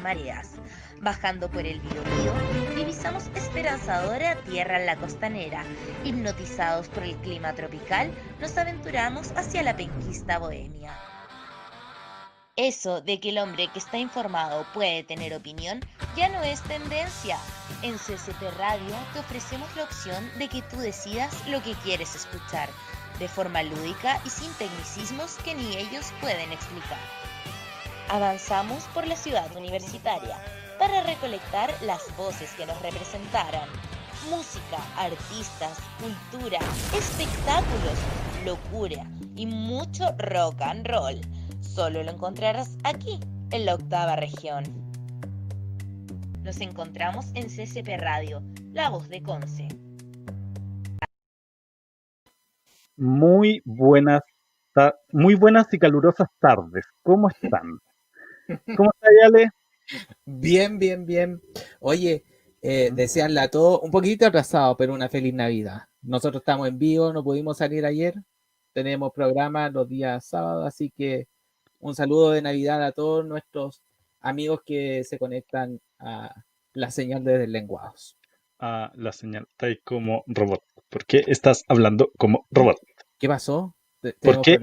mareas. Bajando por el Biobío, divisamos esperanzadora tierra en la costanera. Hipnotizados por el clima tropical, nos aventuramos hacia la penquista bohemia. Eso de que el hombre que está informado puede tener opinión ya no es tendencia. En CCP Radio te ofrecemos la opción de que tú decidas lo que quieres escuchar, de forma lúdica y sin tecnicismos que ni ellos pueden explicar. Avanzamos por la ciudad universitaria para recolectar las voces que nos representaran. Música, artistas, cultura, espectáculos, locura y mucho rock and roll Solo lo encontrarás aquí, en la octava región. Nos encontramos en CCP Radio, la voz de Conce. Muy buenas, muy buenas y calurosas tardes. ¿Cómo están? ¿Cómo está Ale? Bien, bien, bien. Oye, eh, desearle a todos, un poquito atrasado, pero una feliz Navidad. Nosotros estamos en vivo, no pudimos salir ayer. Tenemos programa los días sábados, así que un saludo de Navidad a todos nuestros amigos que se conectan a la señal de lenguados. A la señal, está ahí como robot. ¿Por qué estás hablando como robot? ¿Qué pasó? ¿Por qué?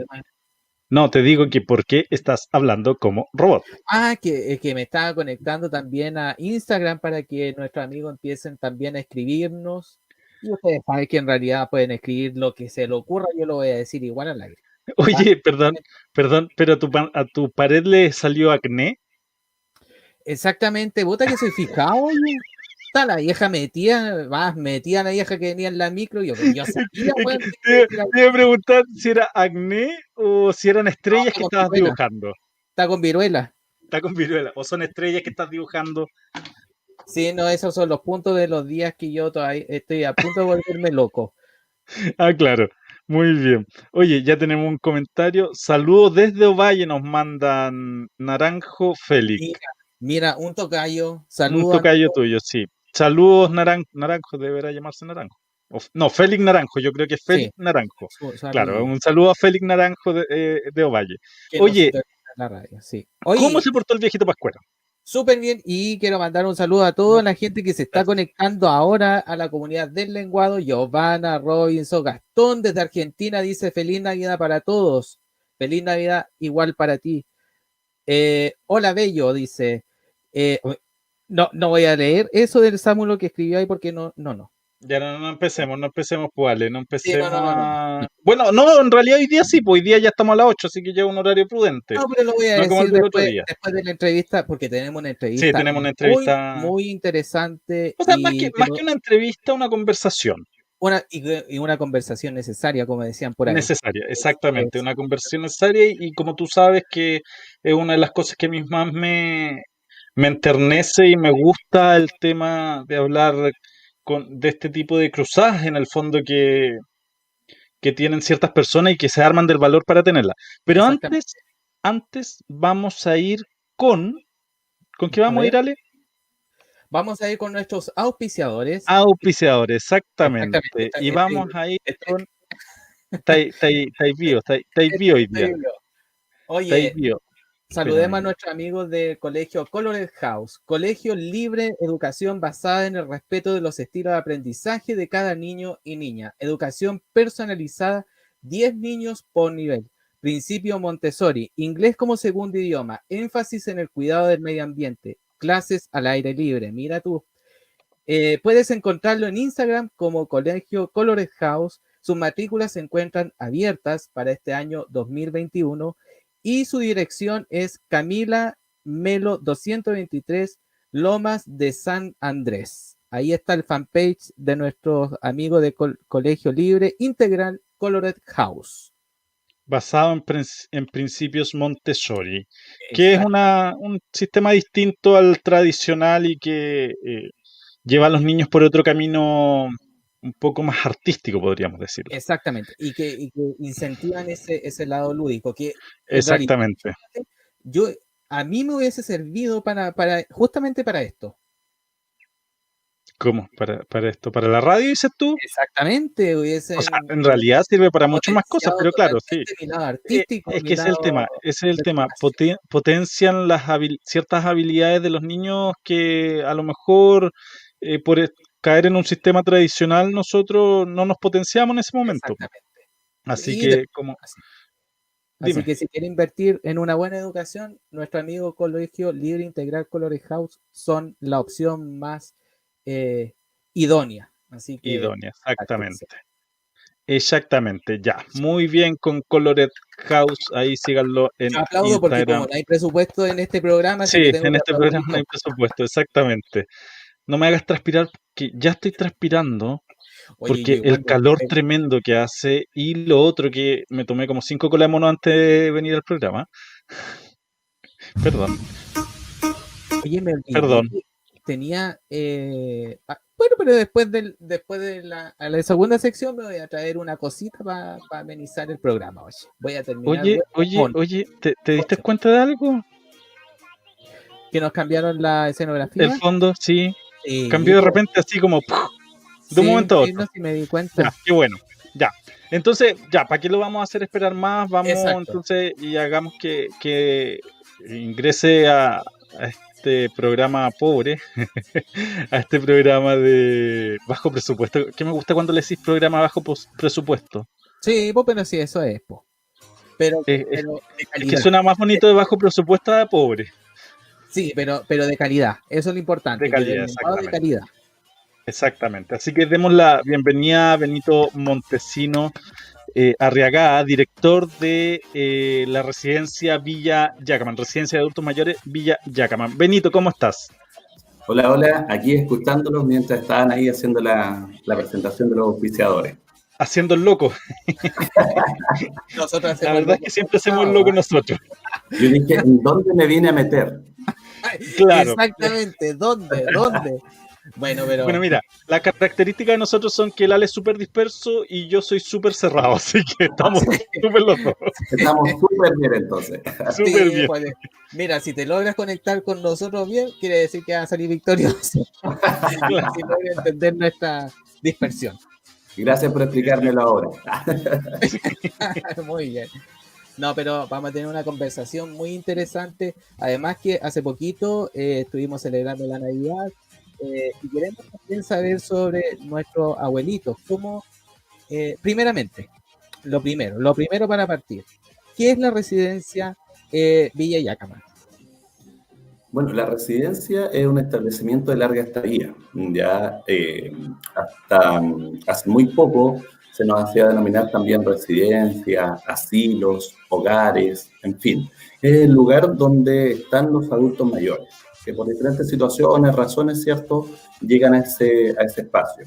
No, te digo que ¿por qué estás hablando como robot? Ah, que, que me estaba conectando también a Instagram para que nuestros amigos empiecen también a escribirnos. Y ustedes saben que en realidad pueden escribir lo que se le ocurra, yo lo voy a decir igual al aire. Oye, perdón, perdón, pero a tu, a tu pared le salió acné. Exactamente, puta que soy fijado, Está la vieja metida, más metida la vieja que venía en la micro. Yo, yo sabía, te, iba a preguntar si era acné o si eran estrellas que estabas dibujando. Está con viruela. Está con viruela. O son estrellas que estás dibujando. Sí, no, esos son los puntos de los días que yo todavía estoy a punto de volverme loco. Ah, claro. Muy bien. Oye, ya tenemos un comentario. Saludos desde Ovalle, nos mandan Naranjo Félix. Mira, un tocayo. Saludos. Un tocayo tuyo, sí. Saludos, Naranjo, deberá llamarse Naranjo. no, Félix Naranjo, yo creo que es Félix Naranjo. Claro, un saludo a Félix Naranjo de, eh, Ovalle. Oye, ¿cómo se portó el viejito Pascuero? Súper bien y quiero mandar un saludo a toda la gente que se está conectando ahora a la comunidad del lenguado. Giovanna, Robinson, Gastón desde Argentina dice feliz Navidad para todos. Feliz Navidad igual para ti. Eh, hola Bello dice. Eh, no, no voy a leer eso del Samuel que escribió ahí porque no, no, no. Ya no, no empecemos, no empecemos, pues, no empecemos a... Bueno, no, en realidad hoy día sí, pues hoy día ya estamos a las 8, así que ya un horario prudente. No, pero lo voy a decir después, después, de la entrevista, porque tenemos una entrevista. Sí, tenemos una entrevista. Muy, interesante. O sea, más, que, más que una entrevista, una conversación. Una, y, una conversación necesaria, como decían por ahí. Necesaria, exactamente, una conversación necesaria y, como tú sabes que es una de las cosas que a mí más me, me enternece y me gusta el tema de hablar de este tipo de cruzadas en el fondo que, que tienen ciertas personas y que se arman del valor para tenerla. Pero antes, antes vamos a ir con... ¿Con qué vamos a, ir, Ale? Vamos a ir con nuestros auspiciadores. Auspiciadores, exactamente. y vamos a ir con... Está ahí, está hoy día. Oye, Saludemos a nuestros amigos del colegio Colored House, colegio libre, educación basada en el respeto de los estilos de aprendizaje de cada niño y niña, educación personalizada, 10 niños por nivel, principio Montessori, inglés como segundo idioma, énfasis en el cuidado del medio ambiente, clases al aire libre, mira tú. Eh, puedes encontrarlo en Instagram como colegio Colored House, sus matrículas se encuentran abiertas para este año 2021 y su dirección es Camila Melo 223 Lomas de San Andrés. Ahí está el fanpage de nuestros amigos de Colegio Libre Integral Colored House. Basado en, principios Montessori, que es un sistema distinto al tradicional y que eh, lleva a los niños por otro camino un poco más artístico, podríamos decir. Exactamente, y que, incentivan ese, ese lado lúdico. Que Exactamente. yo, a mí me hubiese servido para, para, justamente para esto. ¿Cómo? ¿Para, ¿Para esto? ¿Para la radio dices tú? Exactamente. en realidad sirve para muchas más cosas, pero claro, sí. Eh, es que ese es el tema, ese es el tema. potencian las ciertas habilidades de los niños que a lo mejor eh, por e, caer en un sistema tradicional nosotros no nos potenciamos en ese momento. Así que, como... Así que si quiere invertir en una buena educación, nuestro amigo Colegio Libre Integral Colores House son la opción más eh, idónea. Así que, idónea, exactamente. Exactamente, ya. Muy bien con Colored House. Ahí síganlo en aplaudo porque como no hay presupuesto en este programa. Sí, en este programa no hay presupuesto, exactamente. No me hagas transpirar, que ya estoy transpirando. porque el calor tremendo que hace y lo otro que me tomé como cinco colas de mono antes de venir al programa. Perdón. Oye, me Perdón tenía. Eh, ah, bueno, pero después, del, después de la, segunda sección me voy a traer una cosita para amenizar el programa. Oye, voy a terminar. Oye, oye, oye, ¿te, diste cuenta de algo? Que nos cambiaron la escenografía. El fondo, sí. Cambió de repente así como de un momento a otro. Sí, me di cuenta. qué bueno. Ya. Entonces, ya, ¿para qué lo vamos a hacer esperar más? Vamos entonces y hagamos que, que ingrese a, este programa pobre, a este programa de bajo presupuesto. Que me gusta cuando le decís programa bajo presupuesto. Sí, pero sí, eso es. Pero, es, que suena más bonito de bajo presupuesto a pobre. Sí, pero, pero de calidad. Eso es lo importante. De calidad, exactamente. De calidad. Exactamente. Así que demos la bienvenida a Benito Montesino eh, Arriagada, director de eh, la residencia Villa Yacaman, residencia de adultos mayores Villa Yacaman. Benito, ¿cómo estás? Hola, hola, aquí escuchándolos mientras estaban ahí haciendo la, presentación de los oficiadores. Haciendo el loco. la verdad es que siempre hacemos el loco nosotros. Yo dije, ¿en dónde me vine a meter? Claro. Exactamente, ¿dónde? ¿Dónde? Bueno, pero. Bueno, mira, la característica de nosotros son que el Ale es súper disperso y yo soy súper cerrado, así que estamos súper locos. Estamos súper bien entonces. Súper bien. mira, si te logras conectar con nosotros bien, quiere decir que vas a salir victorioso. claro. Si logras entender nuestra dispersión. Gracias por explicármelo ahora. Muy bien. No, pero vamos a tener una conversación muy interesante. Además que hace poquito eh, estuvimos celebrando la Navidad eh, y queremos también saber sobre nuestros abuelitos. ¿Cómo, eh, primeramente, lo primero, lo primero para partir, ¿qué es la residencia eh, Villa Yacama? Bueno, la residencia es un establecimiento de larga estadía. Ya hasta mm, hace muy poco se nos hacía denominar también residencia, asilos, hogares, en fin. Es el lugar donde están los adultos mayores que por diferentes situaciones, razones, ¿cierto?, llegan a ese, a ese espacio.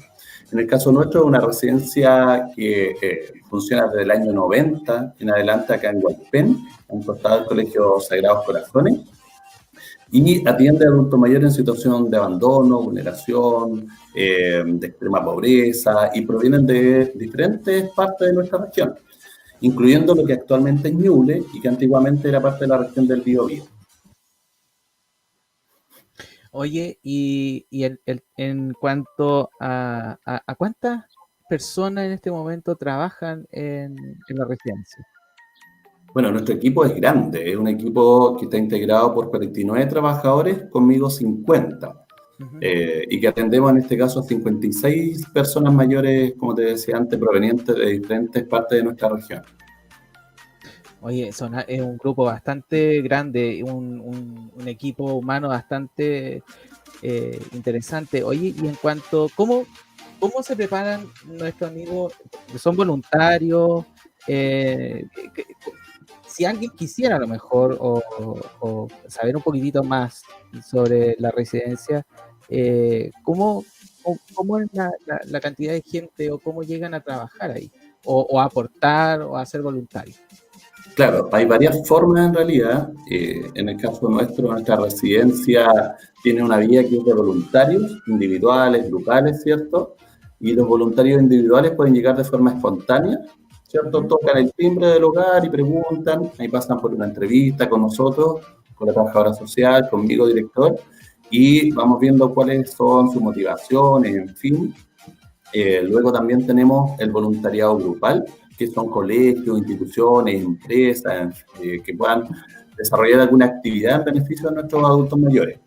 En el caso nuestro, es una residencia que eh, funciona desde el año 90 en adelante acá en Hualpén, en costado del Colegio Sagrados Corazones, y atiende a adultos mayores en situación de abandono, vulneración, eh, de extrema pobreza, y provienen de diferentes partes de nuestra región, incluyendo lo que actualmente es Ñuble y que antiguamente era parte de la región del Biobío. Oye, y, en cuanto a, a, cuántas personas en este momento trabajan en, la residencia. Bueno, nuestro equipo es grande, es un equipo que está integrado por 49 trabajadores, conmigo 50, eh, y que atendemos en este caso a 56 personas mayores, como te decía antes, provenientes de diferentes partes de nuestra región. Oye, es un grupo bastante grande, un, equipo humano bastante eh, interesante. Oye, y en cuanto, ¿cómo, cómo se preparan nuestros amigos? ¿Son voluntarios? Eh, si alguien quisiera a lo mejor o, saber un poquitito más sobre la residencia, eh, ¿cómo, ¿cómo, es la, cantidad de gente o cómo llegan a trabajar ahí? O, o a aportar o a ser voluntarios. Claro, hay varias formas en realidad. Eh, en el caso nuestro, nuestra residencia tiene una vía que es de voluntarios individuales, grupales, ¿cierto? Y los voluntarios individuales pueden llegar de forma espontánea, ¿cierto? Tocan el timbre del hogar y preguntan, ahí pasan por una entrevista con nosotros, con la trabajadora social, conmigo, director, y vamos viendo cuáles son sus motivaciones, en fin. Eh, luego también tenemos el voluntariado grupal, que son colegios, instituciones, empresas eh, que puedan desarrollar alguna actividad en beneficio de nuestros adultos mayores.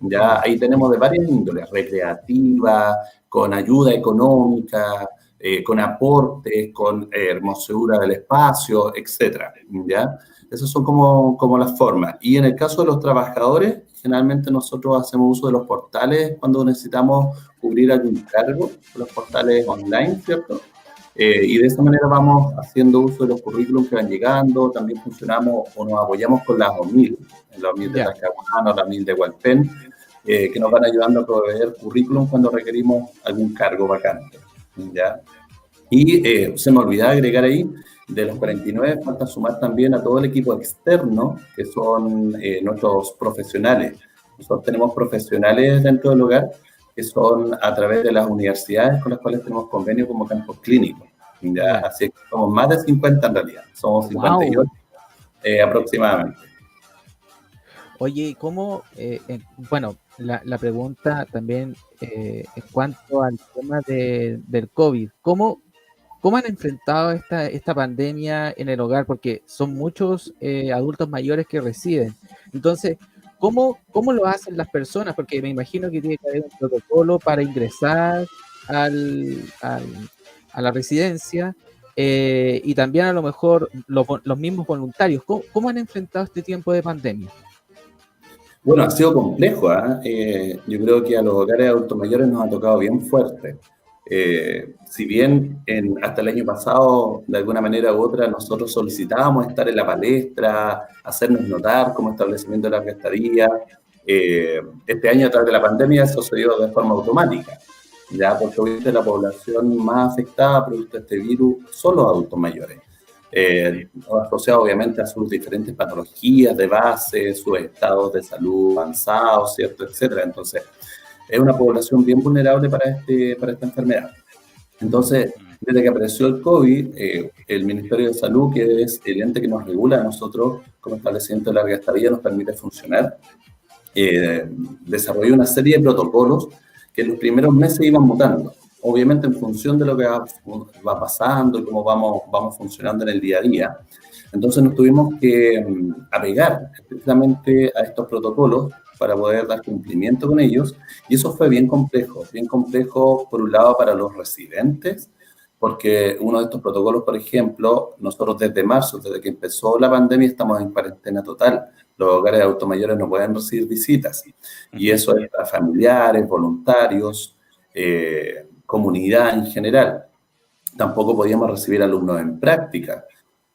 Ya ahí tenemos de varias índoles, recreativa, con ayuda económica, eh, con aportes, con hermosura del espacio, etcétera, ¿ya? Esas son como, como las formas. Y en el caso de los trabajadores, generalmente nosotros hacemos uso de los portales cuando necesitamos cubrir algún cargo, los portales online, ¿cierto? Eh, y de esa manera vamos haciendo uso de los currículums que van llegando, también funcionamos o nos apoyamos con las OMIL, la OMIL de Talcahuano, la OMIL de Hualpén, eh, que nos van ayudando a proveer currículum cuando requerimos algún cargo vacante. ¿Ya? Y eh, se me olvidó agregar ahí, de los 49 falta sumar también a todo el equipo externo, que son nuestros profesionales. Nosotros tenemos profesionales dentro del hogar que son a través de las universidades con las cuales tenemos convenio como campos clínicos. ¿ya? Así que somos más de 50 en realidad, somos 58 eh, aproximadamente. Oye, ¿cómo, eh, bueno, la, pregunta también eh, en cuanto al tema de, del COVID, ¿cómo, ¿cómo han enfrentado esta, esta pandemia en el hogar? Porque son muchos adultos mayores que residen. Entonces, ¿Cómo, ¿Cómo lo hacen las personas? Porque me imagino que tiene que haber un protocolo para ingresar al, a la residencia eh, y también a lo mejor los mismos voluntarios. ¿Cómo, han enfrentado este tiempo de pandemia? Bueno, ha sido complejo. ¿ah? Eh, yo creo que a los hogares adultos mayores nos ha tocado bien fuerte. Eh, si bien en, hasta el año pasado, de alguna manera u otra, nosotros solicitábamos estar en la palestra, hacernos notar como establecimiento de la estadía, eh, este año a través de la pandemia eso se dio de forma automática, ya porque obviamente la población más afectada producto de este virus son los adultos mayores, eh, asociados obviamente a sus diferentes patologías de base, sus estados de salud avanzados, ¿cierto? Etcétera. Entonces, es una población bien vulnerable para, este, para esta enfermedad. Entonces, desde que apareció el COVID, eh, el Ministerio de Salud, que es el ente que nos regula a nosotros como establecimiento de larga estadía, nos permite funcionar, eh, desarrolló una serie de protocolos que en los primeros meses iban mutando. Obviamente en función de lo que va, va pasando y cómo vamos, vamos funcionando en el día a día. Entonces nos tuvimos que mm, apegar precisamente a estos protocolos para poder dar cumplimiento con ellos. Y eso fue bien complejo, bien complejo por un lado para los residentes, porque uno de estos protocolos, por ejemplo, nosotros desde marzo, desde que empezó la pandemia, estamos en cuarentena total. Los hogares de automayores no pueden recibir visitas. Y eso es para familiares, voluntarios, eh, comunidad en general. Tampoco podíamos recibir alumnos en práctica,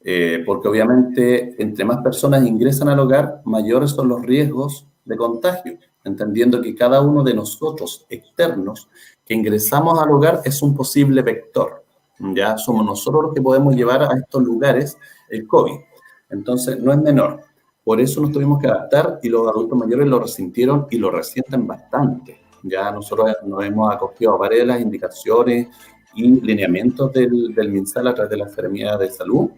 eh, porque obviamente entre más personas ingresan al hogar, mayores son los riesgos de contagio, entendiendo que cada uno de nosotros externos que ingresamos al hogar es un posible vector. Ya somos nosotros los que podemos llevar a estos lugares el COVID. Entonces, no es menor. Por eso nos tuvimos que adaptar y los adultos mayores lo resintieron y lo resienten bastante. Ya nosotros nos hemos acogido a varias de las indicaciones y lineamientos del, del MinSal a través de la Enfermedad de Salud.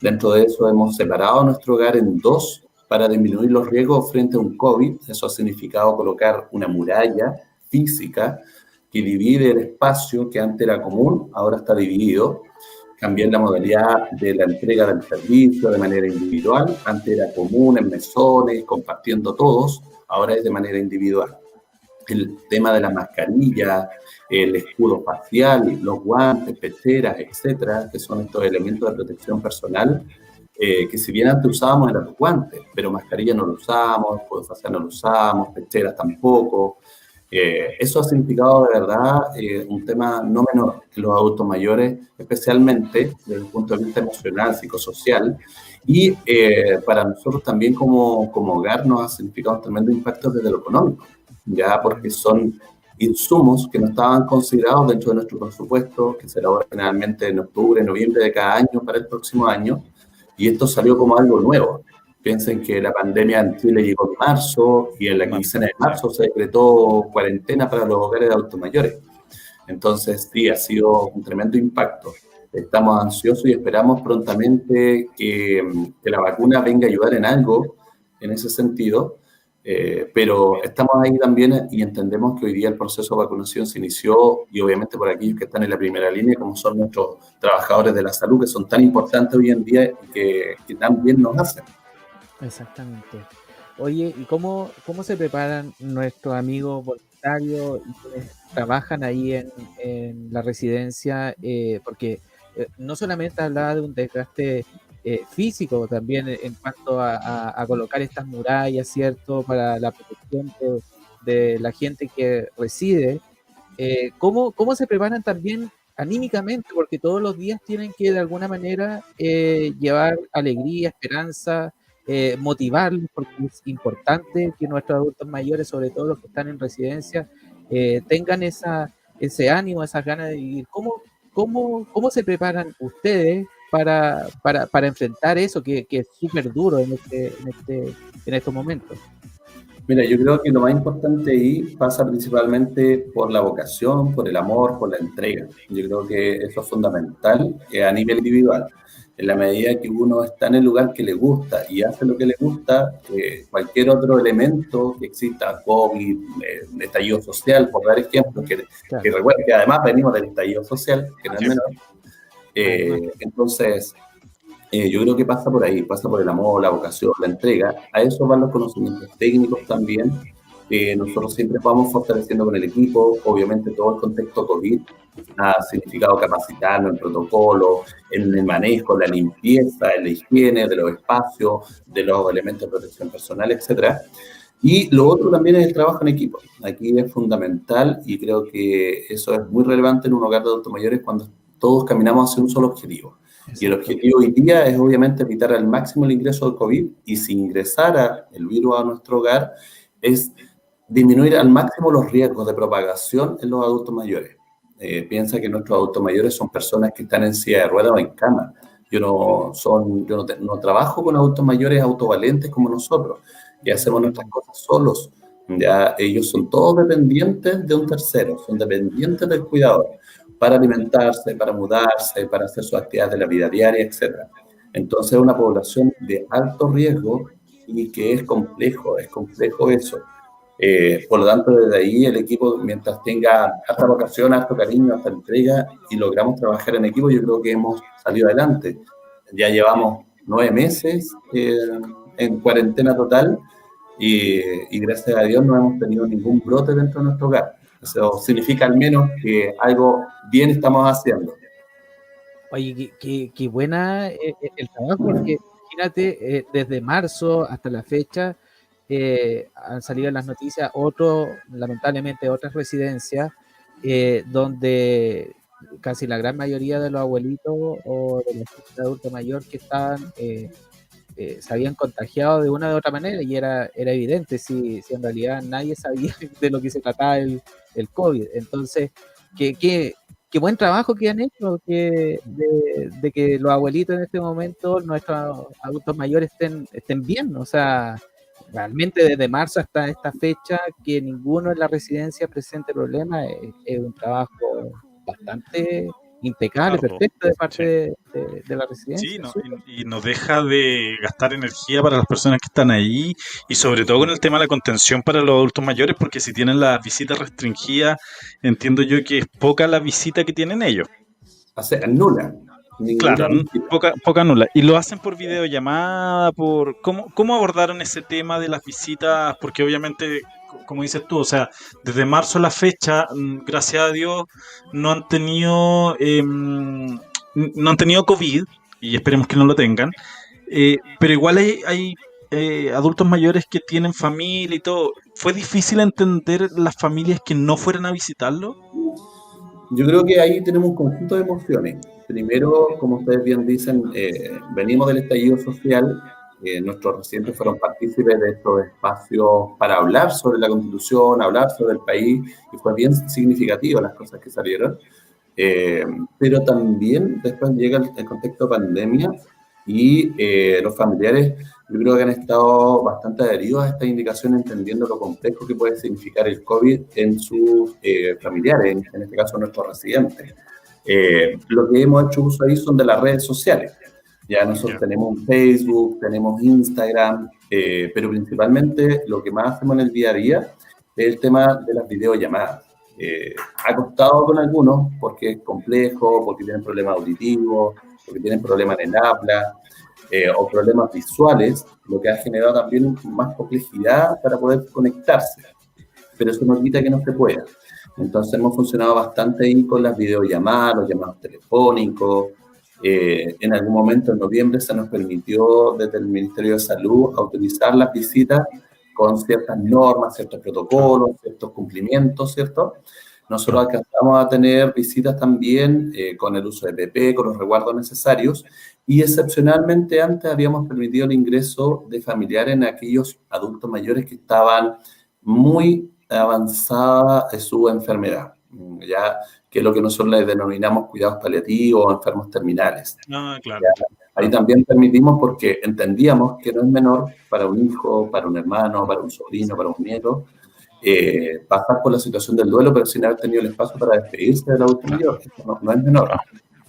Dentro de eso hemos separado nuestro hogar en dos para disminuir los riesgos frente a un COVID. Eso ha significado colocar una muralla física que divide el espacio que antes era común, ahora está dividido. Cambiar la modalidad de la entrega del servicio de manera individual. Antes era común en mesones, compartiendo todos, ahora es de manera individual. El tema de la mascarilla, el escudo facial, los guantes, peceras, etcétera, que son estos elementos de protección personal, eh, que si bien antes usábamos eran los guantes, pero mascarilla no lo usamos, escudo facial no lo usamos, pecheras tampoco. Eh, eso ha significado de verdad eh, un tema no menor que los adultos mayores, especialmente desde el punto de vista emocional, psicosocial, y para nosotros también como, como hogar nos ha significado tremendo impacto desde lo económico, ya porque son insumos que no estaban considerados dentro de nuestro presupuesto, que se elabora generalmente en octubre, noviembre de cada año para el próximo año, y esto salió como algo nuevo. Piensen que la pandemia en Chile llegó en marzo y en la quincena de marzo se decretó cuarentena para los hogares de adultos mayores. Entonces, sí, ha sido un tremendo impacto. Estamos ansiosos y esperamos prontamente que, que la vacuna venga a ayudar en algo en ese sentido, Eh, pero estamos ahí también y entendemos que hoy día el proceso de vacunación se inició y obviamente por aquellos que están en la primera línea, como son nuestros trabajadores de la salud, que son tan importantes hoy en día y que, que tan nos hacen. Exactamente. Oye, ¿y cómo, cómo se preparan nuestros amigos voluntarios y trabajan ahí en, en la residencia? Eh, porque eh, no solamente hablaba de un desgaste eh, físico también en cuanto a, colocar estas murallas, ¿cierto? Para la protección de, la gente que reside. Eh, ¿cómo, ¿Cómo se preparan también anímicamente? Porque todos los días tienen que de alguna manera eh, llevar alegría, esperanza, motivarlos, porque es importante que nuestros adultos mayores, sobre todo los que están en residencia, tengan esa, ese ánimo, esas ganas de vivir. ¿Cómo, cómo, cómo se preparan ustedes para, para, para enfrentar eso que, que es súper duro en, este, en, este, en estos momentos? Mira, yo creo que lo más importante ahí pasa principalmente por la vocación, por el amor, por la entrega. Yo creo que eso es fundamental eh, a nivel individual. En la medida que uno está en el lugar que le gusta y hace lo que le gusta, eh, cualquier otro elemento que exista, COVID, eh, estallido social, por dar ejemplos, que, que recuerden que además venimos del estallido social, que no es menor, eh, entonces, eh, yo creo que pasa por ahí, pasa por el amor, la vocación, la entrega. A eso van los conocimientos técnicos también. nosotros siempre vamos fortaleciendo con el equipo. Obviamente todo el contexto COVID ha significado capacitarnos en protocolo, en el manejo, la limpieza, en la higiene de los espacios, de los elementos de protección personal, etc. Y lo otro también es el trabajo en equipo. Aquí es fundamental y creo que eso es muy relevante en un hogar de adultos mayores cuando todos caminamos hacia un solo objetivo. Y el objetivo hoy día es obviamente evitar al máximo el ingreso del COVID y si ingresara el virus a nuestro hogar es disminuir al máximo los riesgos de propagación en los adultos mayores. Eh, piensa que nuestros adultos mayores son personas que están en silla de ruedas o en cama. Yo no, son, yo no, trabajo con adultos mayores autovalentes como nosotros y hacemos nuestras cosas solos. Ya ellos son todos dependientes de un tercero, son dependientes del cuidador para alimentarse, para mudarse, para hacer sus actividades de la vida diaria, etc. Entonces es una población de alto riesgo y que es complejo, es complejo eso. Eh, por lo tanto, desde ahí el equipo, mientras tenga hasta vocación, hasta cariño, hasta entrega y logramos trabajar en equipo, yo creo que hemos salido adelante. Ya llevamos nueve meses eh, en cuarentena total y, y, gracias a Dios no hemos tenido ningún brote dentro de nuestro hogar. Eso significa al menos que algo bien estamos haciendo. Oye, qué, buena eh, eh, el trabajo, porque imagínate, eh, desde marzo hasta la fecha han salido en las noticias otro, lamentablemente otras residencias, donde casi la gran mayoría de los abuelitos o de los adultos mayores que estaban eh, se habían contagiado de una u otra manera y era, era evidente si, si en realidad nadie sabía de lo que se trataba el, el COVID. Entonces, qué, qué, qué buen trabajo que han hecho de, que los abuelitos en este momento, nuestros adultos mayores estén, estén bien. O sea, realmente desde marzo hasta esta fecha, que ninguno en la residencia presente problemas, es un trabajo bastante impecable, perfecto de parte de, la residencia. Sí, y, nos deja de gastar energía para las personas que están ahí y sobre todo con el tema de la contención para los adultos mayores, porque si tienen las visitas restringidas, entiendo yo que es poca la visita que tienen ellos. O sea, nula. Claro, poca, poca nula. Y lo hacen por videollamada, por ¿cómo, ¿cómo abordaron ese tema de las visitas? Porque obviamente como dices tú, o sea, desde marzo a la fecha, mm, gracias a Dios, no han tenido, em, no han tenido COVID, y esperemos que no lo tengan, eh, pero igual hay, eh, adultos mayores que tienen familia y todo. ¿Fue difícil entender las familias que no fueran a visitarlo? Yo creo que ahí tenemos un conjunto de emociones. Primero, como ustedes bien dicen, eh, venimos del estallido social eh, nuestros residentes fueron partícipes de estos espacios para hablar sobre la constitución, hablar sobre el país, y fue bien significativo las cosas que salieron. Eh, pero también después llega el, contexto pandemia y eh, los familiares yo creo que han estado bastante adheridos a esta indicación entendiendo lo complejo que puede significar el COVID en sus familiares, en, en, este caso nuestros residentes. lo que hemos hecho uso ahí son de las redes sociales. Ya nosotros tenemos un Facebook, tenemos Instagram, eh, pero principalmente lo que más hacemos en el día a día es el tema de las videollamadas. Eh, ha costado con algunos porque es complejo, porque tienen problemas auditivos, porque tienen problemas en el habla eh, o problemas visuales, lo que ha generado también más complejidad para poder conectarse. Pero eso no quita que no se pueda. Entonces hemos funcionado bastante ahí con las videollamadas, los llamados telefónicos. Eh, en algún momento en noviembre se nos permitió desde el Ministerio de Salud autorizar las visitas con ciertas normas, ciertos protocolos, ciertos cumplimientos, ¿cierto? Nosotros alcanzamos a tener visitas también eh, con el uso de PP, con los resguardos necesarios, y excepcionalmente antes habíamos permitido el ingreso de familiares en aquellos adultos mayores que estaban muy avanzada en su enfermedad, ya que es lo que nosotros le denominamos cuidados paliativos o enfermos terminales. Ah, claro. Ahí también permitimos porque entendíamos que no es menor para un hijo, para un hermano, para un sobrino, para un nieto, eh, pasar por la situación del duelo, pero sin haber tenido el espacio para despedirse del adulto mayor. No, no, es menor.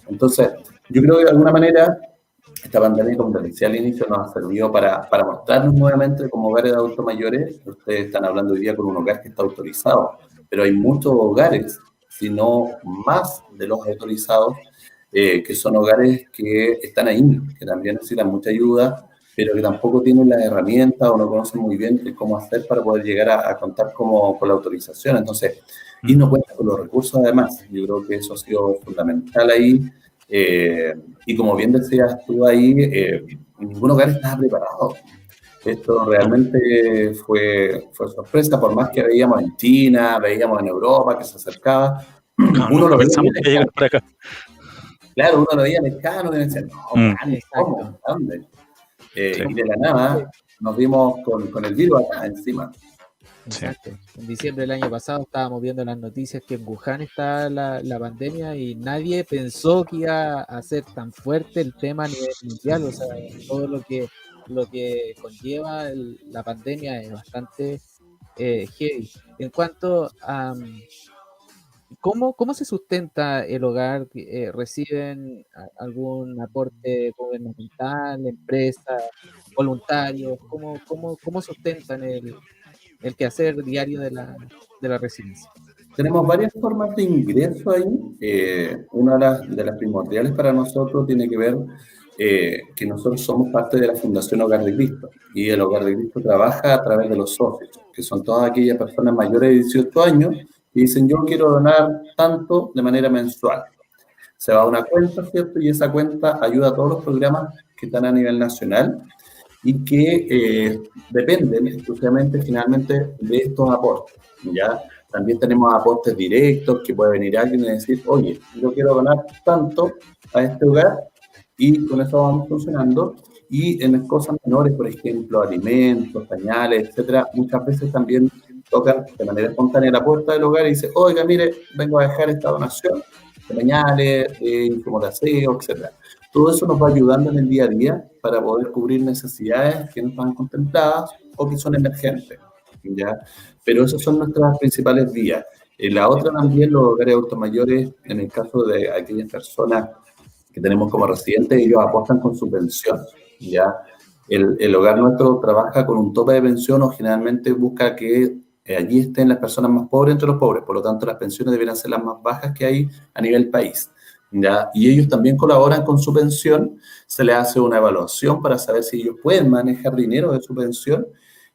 Entonces, yo creo que de alguna manera esta pandemia, como te decía al inicio, nos ha servido para, para mostrarnos nuevamente como hogares de adultos mayores. Ustedes están hablando hoy día con un hogar que está autorizado, pero hay muchos hogares, si no más de los autorizados, eh, que son hogares que están ahí, que también necesitan mucha ayuda, pero que tampoco tienen las herramientas o no conocen muy bien cómo hacer para poder llegar a, contar como, con la autorización. Entonces, y no cuenta con los recursos además. Yo creo que eso ha sido fundamental ahí. Eh, y como bien decías tú ahí, eh, ningún hogar estaba preparado. Esto realmente fue, fue sorpresa, por más que veíamos en China, veíamos en Europa que se acercaba. uno lo veía acá. Claro, uno lo veía lejano y decía, no, mm. ¿cómo? ¿Dónde? Eh, y de la nada nos vimos con, con, el virus acá encima. Exacto. En diciembre del año pasado estábamos viendo las noticias que en Wuhan está la, la, pandemia y nadie pensó que iba a ser tan fuerte el tema a nivel mundial. O sea, todo lo que, lo que conlleva la pandemia es bastante eh, heavy. En cuanto a, ¿Cómo, ¿Cómo se sustenta el hogar? Eh, ¿Reciben algún aporte gubernamental, empresa, voluntarios? ¿Cómo, cómo, cómo sustentan el, el quehacer diario de la, de la residencia? Tenemos varias formas de ingreso ahí. Eh, una de las, de las, primordiales para nosotros tiene que ver eh, que nosotros somos parte de la Fundación Hogar de Cristo y el Hogar de Cristo trabaja a través de los socios, que son todas aquellas personas mayores de 18 años y dicen yo quiero donar tanto de manera mensual. Se va a una cuenta, ¿cierto? Y esa cuenta ayuda a todos los programas que están a nivel nacional y que eh, dependen exclusivamente finalmente de estos aportes. ¿ya? También tenemos aportes directos que puede venir alguien y decir, oye, yo quiero donar tanto a este hogar y con eso vamos funcionando. Y en cosas menores, por ejemplo, alimentos, pañales, etcétera, muchas veces también tocan de manera espontánea la puerta del hogar y dice, oiga, mire, vengo a dejar esta donación de pañales, de aseo, etcétera. Todo eso nos va ayudando en el día a día para poder cubrir necesidades que no están contempladas o que son emergentes. ¿ya? Pero esas son nuestras principales vías. Y la otra también, los hogares mayores, en el caso de aquellas personas que tenemos como residentes, ellos apuestan con su. ¿ya? El, el, hogar nuestro trabaja con un tope de pensión o generalmente busca que eh, allí estén las personas más pobres entre los pobres. Por lo tanto, las pensiones deberían ser las más bajas que hay a nivel país. ¿ya? Y ellos también colaboran con su pensión, se les hace una evaluación para saber si ellos pueden manejar dinero de su pensión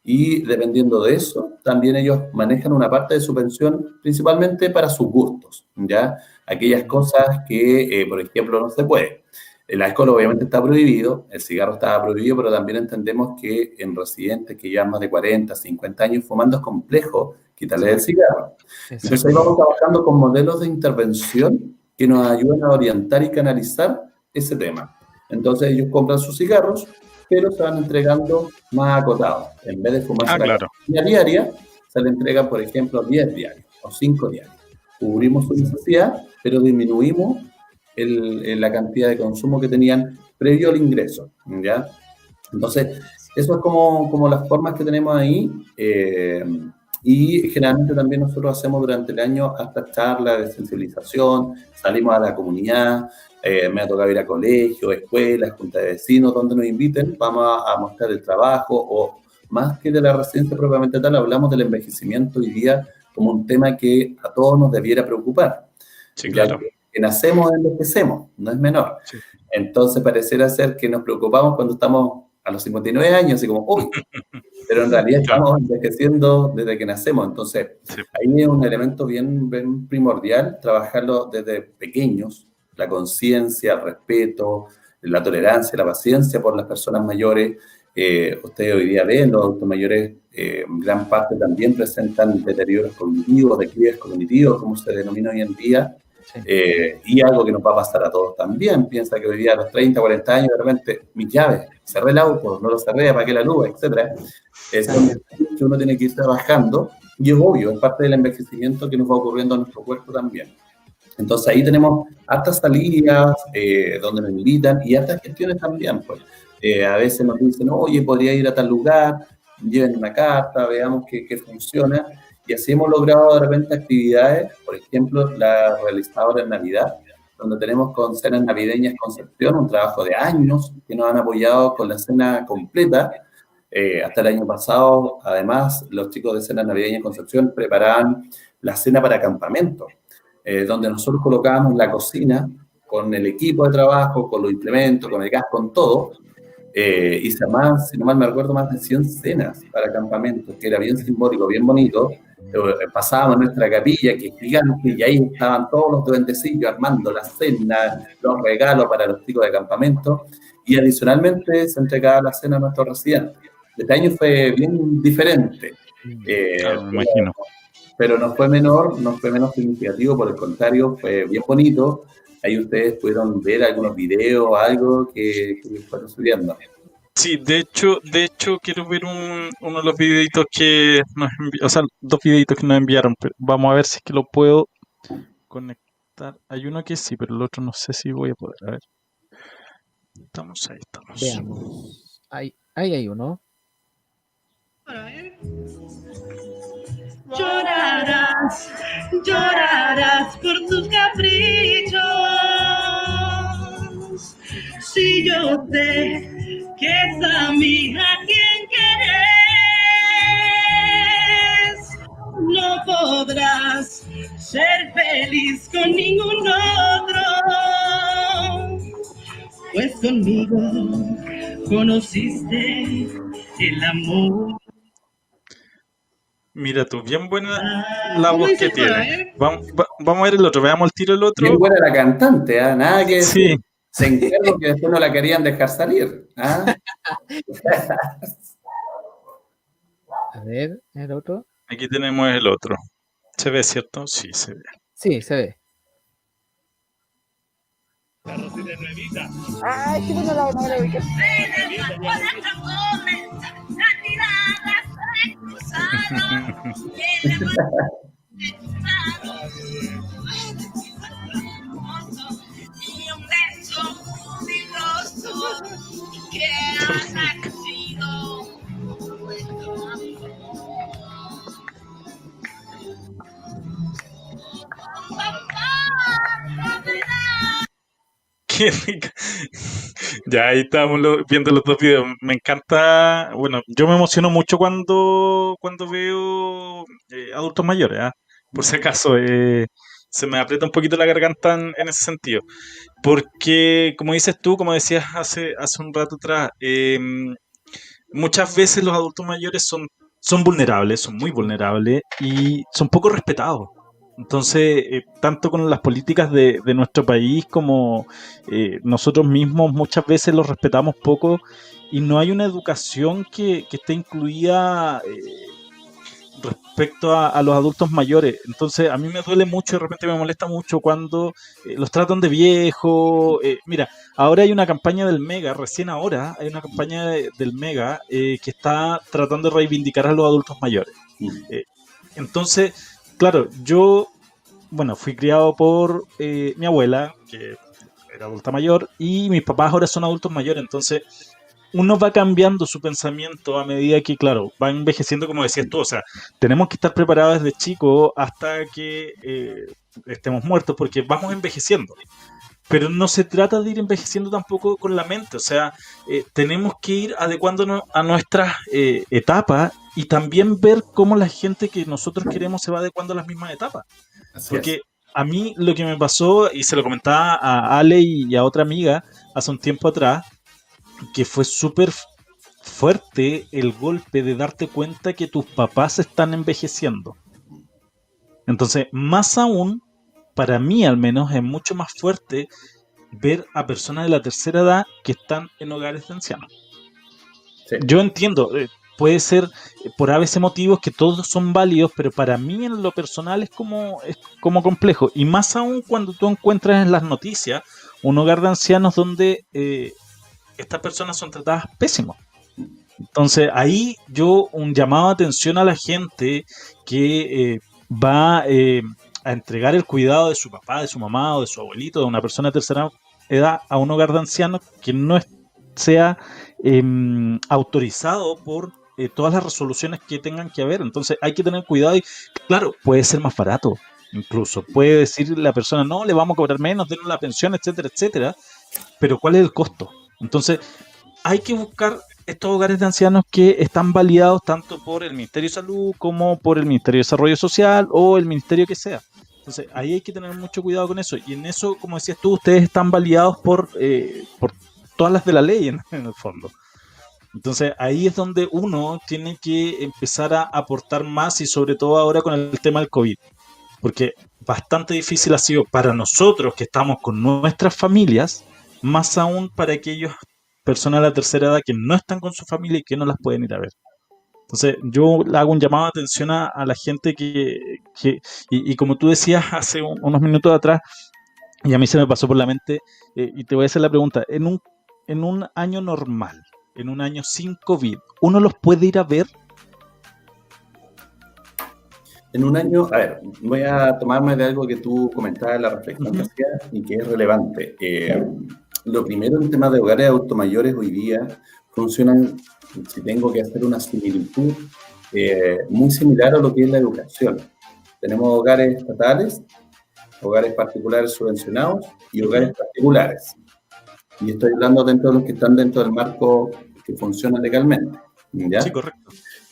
y dependiendo de eso, también ellos manejan una parte de su pensión principalmente para sus gustos, ¿ya? Aquellas cosas que, eh, por ejemplo, no se puede. El alcohol obviamente está prohibido, el cigarro está prohibido, pero también entendemos que en residentes que llevan más de 40, 50 años fumando es complejo quitarle el cigarro. Entonces ahí vamos trabajando con modelos de intervención que nos ayudan a orientar y canalizar ese tema. Entonces ellos compran sus cigarros, pero se van entregando más acotados. En vez de fumar ah, claro. diaria, se le entregan, por ejemplo, 10 diarios o 5 diarios. Cubrimos su necesidad, pero disminuimos el, la cantidad de consumo que tenían previo al ingreso. ¿ya? Entonces, eso es como, como las formas que tenemos ahí. Eh, y generalmente también nosotros hacemos durante el año hasta charlas de sensibilización, salimos a la comunidad, eh, me ha tocado ir a colegios, escuelas, juntas de vecinos, donde nos inviten, vamos a, mostrar el trabajo o más que de la residencia propiamente tal, hablamos del envejecimiento hoy día como un tema que a todos nos debiera preocupar. Sí, claro. que, nacemos, envejecemos, no es menor. Entonces, pareciera ser que nos preocupamos cuando estamos a los 59 años, así como, uy, pero en realidad estamos envejeciendo desde que nacemos. Entonces, ahí es un elemento bien, bien primordial, trabajarlo desde pequeños, la conciencia, el respeto, la tolerancia, la paciencia por las personas mayores. Eh, ustedes hoy día ven, los adultos mayores, eh, gran parte también presentan deterioros cognitivos, declives cognitivos, como se denomina hoy en día, eh, y algo que nos va a pasar a todos también. Piensa que hoy día a los 30, 40 años, de repente, mis llaves, cerré el auto, no lo cerré, apagué la luz, etc. Es que uno tiene que ir trabajando, y es obvio, es parte del envejecimiento que nos va ocurriendo a nuestro cuerpo también. Entonces ahí tenemos hartas salidas eh, donde nos invitan y hartas gestiones también. Pues. Eh, a veces nos dicen, oye, podría ir a tal lugar, lleven una carta, veamos qué, funciona. Y así hemos logrado de repente actividades, por ejemplo, la realizadora en Navidad, donde tenemos con cenas navideñas Concepción, un trabajo de años que nos han apoyado con la cena completa. Eh, hasta el año pasado, además, los chicos de Cenas Navideñas Concepción preparaban la cena para campamento. Eh, donde nosotros colocábamos la cocina con el equipo de trabajo, con los implementos, con el gas, con todo, eh, y se si no mal me recuerdo, más de 100 cenas para campamentos, que era bien simbólico, bien bonito. Eh, pasábamos nuestra capilla, que es gigante, y ahí estaban todos los duendecillos armando la cena, los regalos para los chicos de campamento, y adicionalmente se entregaba la cena a nuestros residentes. Este año fue bien diferente. Claro, me imagino pero no fue menor, no fue menos significativo, por el contrario, fue bien bonito. Ahí ustedes pudieron ver algunos videos, algo que, que fueron subiendo. Sí, de hecho, de hecho quiero ver un, uno de los videitos que nos enviaron, o sea, dos videitos que nos enviaron. Pero vamos a ver si es que lo puedo conectar. Hay uno que sí, pero el otro no sé si voy a poder. A ver. Estamos ahí, estamos. Veamos. Ahí, ahí hay uno. Llorarás, llorarás por tus caprichos. Si yo sé que es a mí a quien quieres, no podrás ser feliz con ningún otro. Pues conmigo conociste el amor. Mira tú, bien buena la voz que tiene. Vamos, vamos, a ver el otro, veamos el tiro el otro. Bien buena la cantante, ¿eh? nada que sí. Se encargó que después no la querían dejar salir. ¿ah? a ver, el otro. Aquí tenemos el otro. ¿Se ve, cierto? Sí, se ve. Sí, se ve. Ay, qué bueno la Qué rica. Ya ahí estamos viendo los dos videos. Me encanta, bueno, yo me emociono mucho cuando, cuando veo eh, adultos mayores, ¿ah? por si acaso, eh, se me aprieta un poquito la garganta en, ese sentido. Porque, como dices tú, como decías hace, hace un rato atrás, em, muchas veces los adultos mayores son, son vulnerables, son muy vulnerables y son poco respetados. Entonces, eh, tanto con las políticas de, nuestro país como eh, nosotros mismos muchas veces los respetamos poco y no hay una educación que, esté incluida eh, respecto a, los adultos mayores. Entonces, a mí me duele mucho de repente me molesta mucho cuando los tratan de viejo. mira, ahora hay una campaña del Mega, recién ahora hay una campaña del Mega que está tratando de reivindicar a los adultos mayores. Mm. entonces, claro, yo, bueno, fui criado por eh, mi abuela, que era adulta mayor, y mis papás ahora son adultos mayores, entonces uno va cambiando su pensamiento a medida que, claro, va envejeciendo, como decías tú. O sea, tenemos que estar preparados desde chico hasta que eh, estemos muertos, porque vamos envejeciendo. Pero no se trata de ir envejeciendo tampoco con la mente. O sea, eh, tenemos que ir adecuándonos a nuestras eh, etapas y también ver cómo la gente que nosotros queremos se va adecuando a las mismas etapas. porque a mí lo que me pasó, y se lo comentaba a Ale y a otra amiga hace un tiempo atrás, que fue súper fuerte el golpe de darte cuenta que tus papás están envejeciendo. Entonces, más aún, para mí al menos, es mucho más fuerte ver a personas de la tercera edad que están en hogares de ancianos. Yo entiendo, eh, puede ser eh, por a veces motivos que todos son válidos, pero para mí en lo personal es como, es como complejo. Y más aún cuando tú encuentras en las noticias un hogar de ancianos donde eh, estas personas son tratadas pésimo. Entonces ahí yo un llamado de atención a la gente que eh, va eh, a entregar el cuidado de su papá, de su mamá o de su abuelito, de una persona de tercera edad a un hogar de ancianos que no sea em, autorizado por eh, todas las resoluciones que tengan que haber. Entonces hay que tener cuidado y claro, puede ser más barato. Incluso puede decir la persona, no, le vamos a cobrar menos, denos la pensión, etcétera, etcétera. Pero ¿cuál es el costo? Entonces, hay que buscar estos hogares de ancianos que están validados tanto por el Ministerio de Salud como por el Ministerio de Desarrollo Social o el Ministerio que sea. Entonces, ahí hay que tener mucho cuidado con eso. Y en eso, como decías tú, ustedes están validados por, eh, por todas las de la ley en, el fondo. Entonces, ahí es donde uno tiene que empezar a aportar más y sobre todo ahora con el tema del COVID. Porque bastante difícil ha sido para nosotros que estamos con nuestras familias más aún para aquellas personas de la tercera edad que no están con su familia y que no las pueden ir a ver. Entonces, yo hago un llamado de atención a, la gente que, y, como tú decías hace unos minutos atrás, y a mí se me pasó por la mente, eh, y te voy a hacer la pregunta, en un, en un año normal, en un año sin COVID, ¿uno los puede ir a ver? En un año, a ver, voy a tomarme de algo que tú comentabas en la reflexión y que es relevante. Eh, lo primero en temas de hogares automayores hoy día funcionan, si tengo que hacer una similitud, eh, muy similar a lo que es la educación. Tenemos hogares estatales, hogares particulares subvencionados y hogares particulares. Y estoy hablando dentro de los que están dentro del marco que funciona legalmente. ¿ya? Sí, correcto.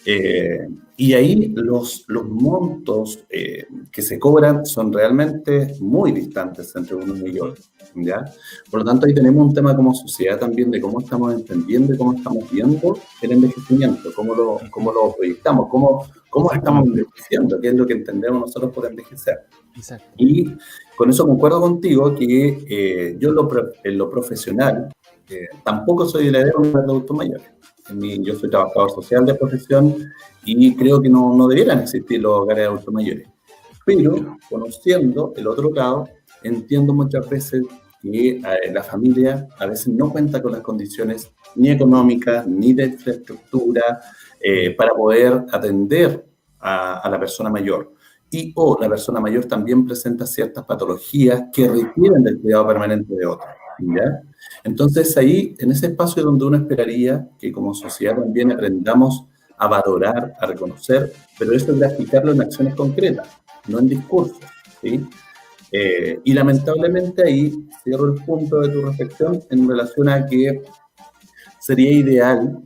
Eh, y ahí los, los montos eh, que se cobran son realmente muy distantes entre unos y otros. ¿ya? Por lo tanto, ahí tenemos un tema como sociedad también de cómo estamos entendiendo y cómo estamos viendo el envejecimiento, cómo lo, cómo lo proyectamos, cómo, cómo estamos envejeciendo, qué es lo que entendemos nosotros por envejecer. Y con eso concuerdo contigo que eh, yo en lo, en lo profesional tampoco soy la idea de un adulto mayor yo soy trabajador social de profesión y creo que no, no debieran existir los hogares de adultos mayores. Pero, conociendo el otro lado, entiendo muchas veces que eh, la familia a veces no cuenta con las condiciones ni económicas ni de infraestructura eh, para poder atender a, a, la persona mayor. Y o la persona mayor también presenta ciertas patologías que requieren del cuidado permanente de otra. Entonces ahí, en ese espacio donde uno esperaría que como sociedad también aprendamos a valorar, a reconocer, pero eso es graficarlo en acciones concretas, no en discursos. Eh, y lamentablemente ahí cierro el punto de tu reflexión en relación a que sería ideal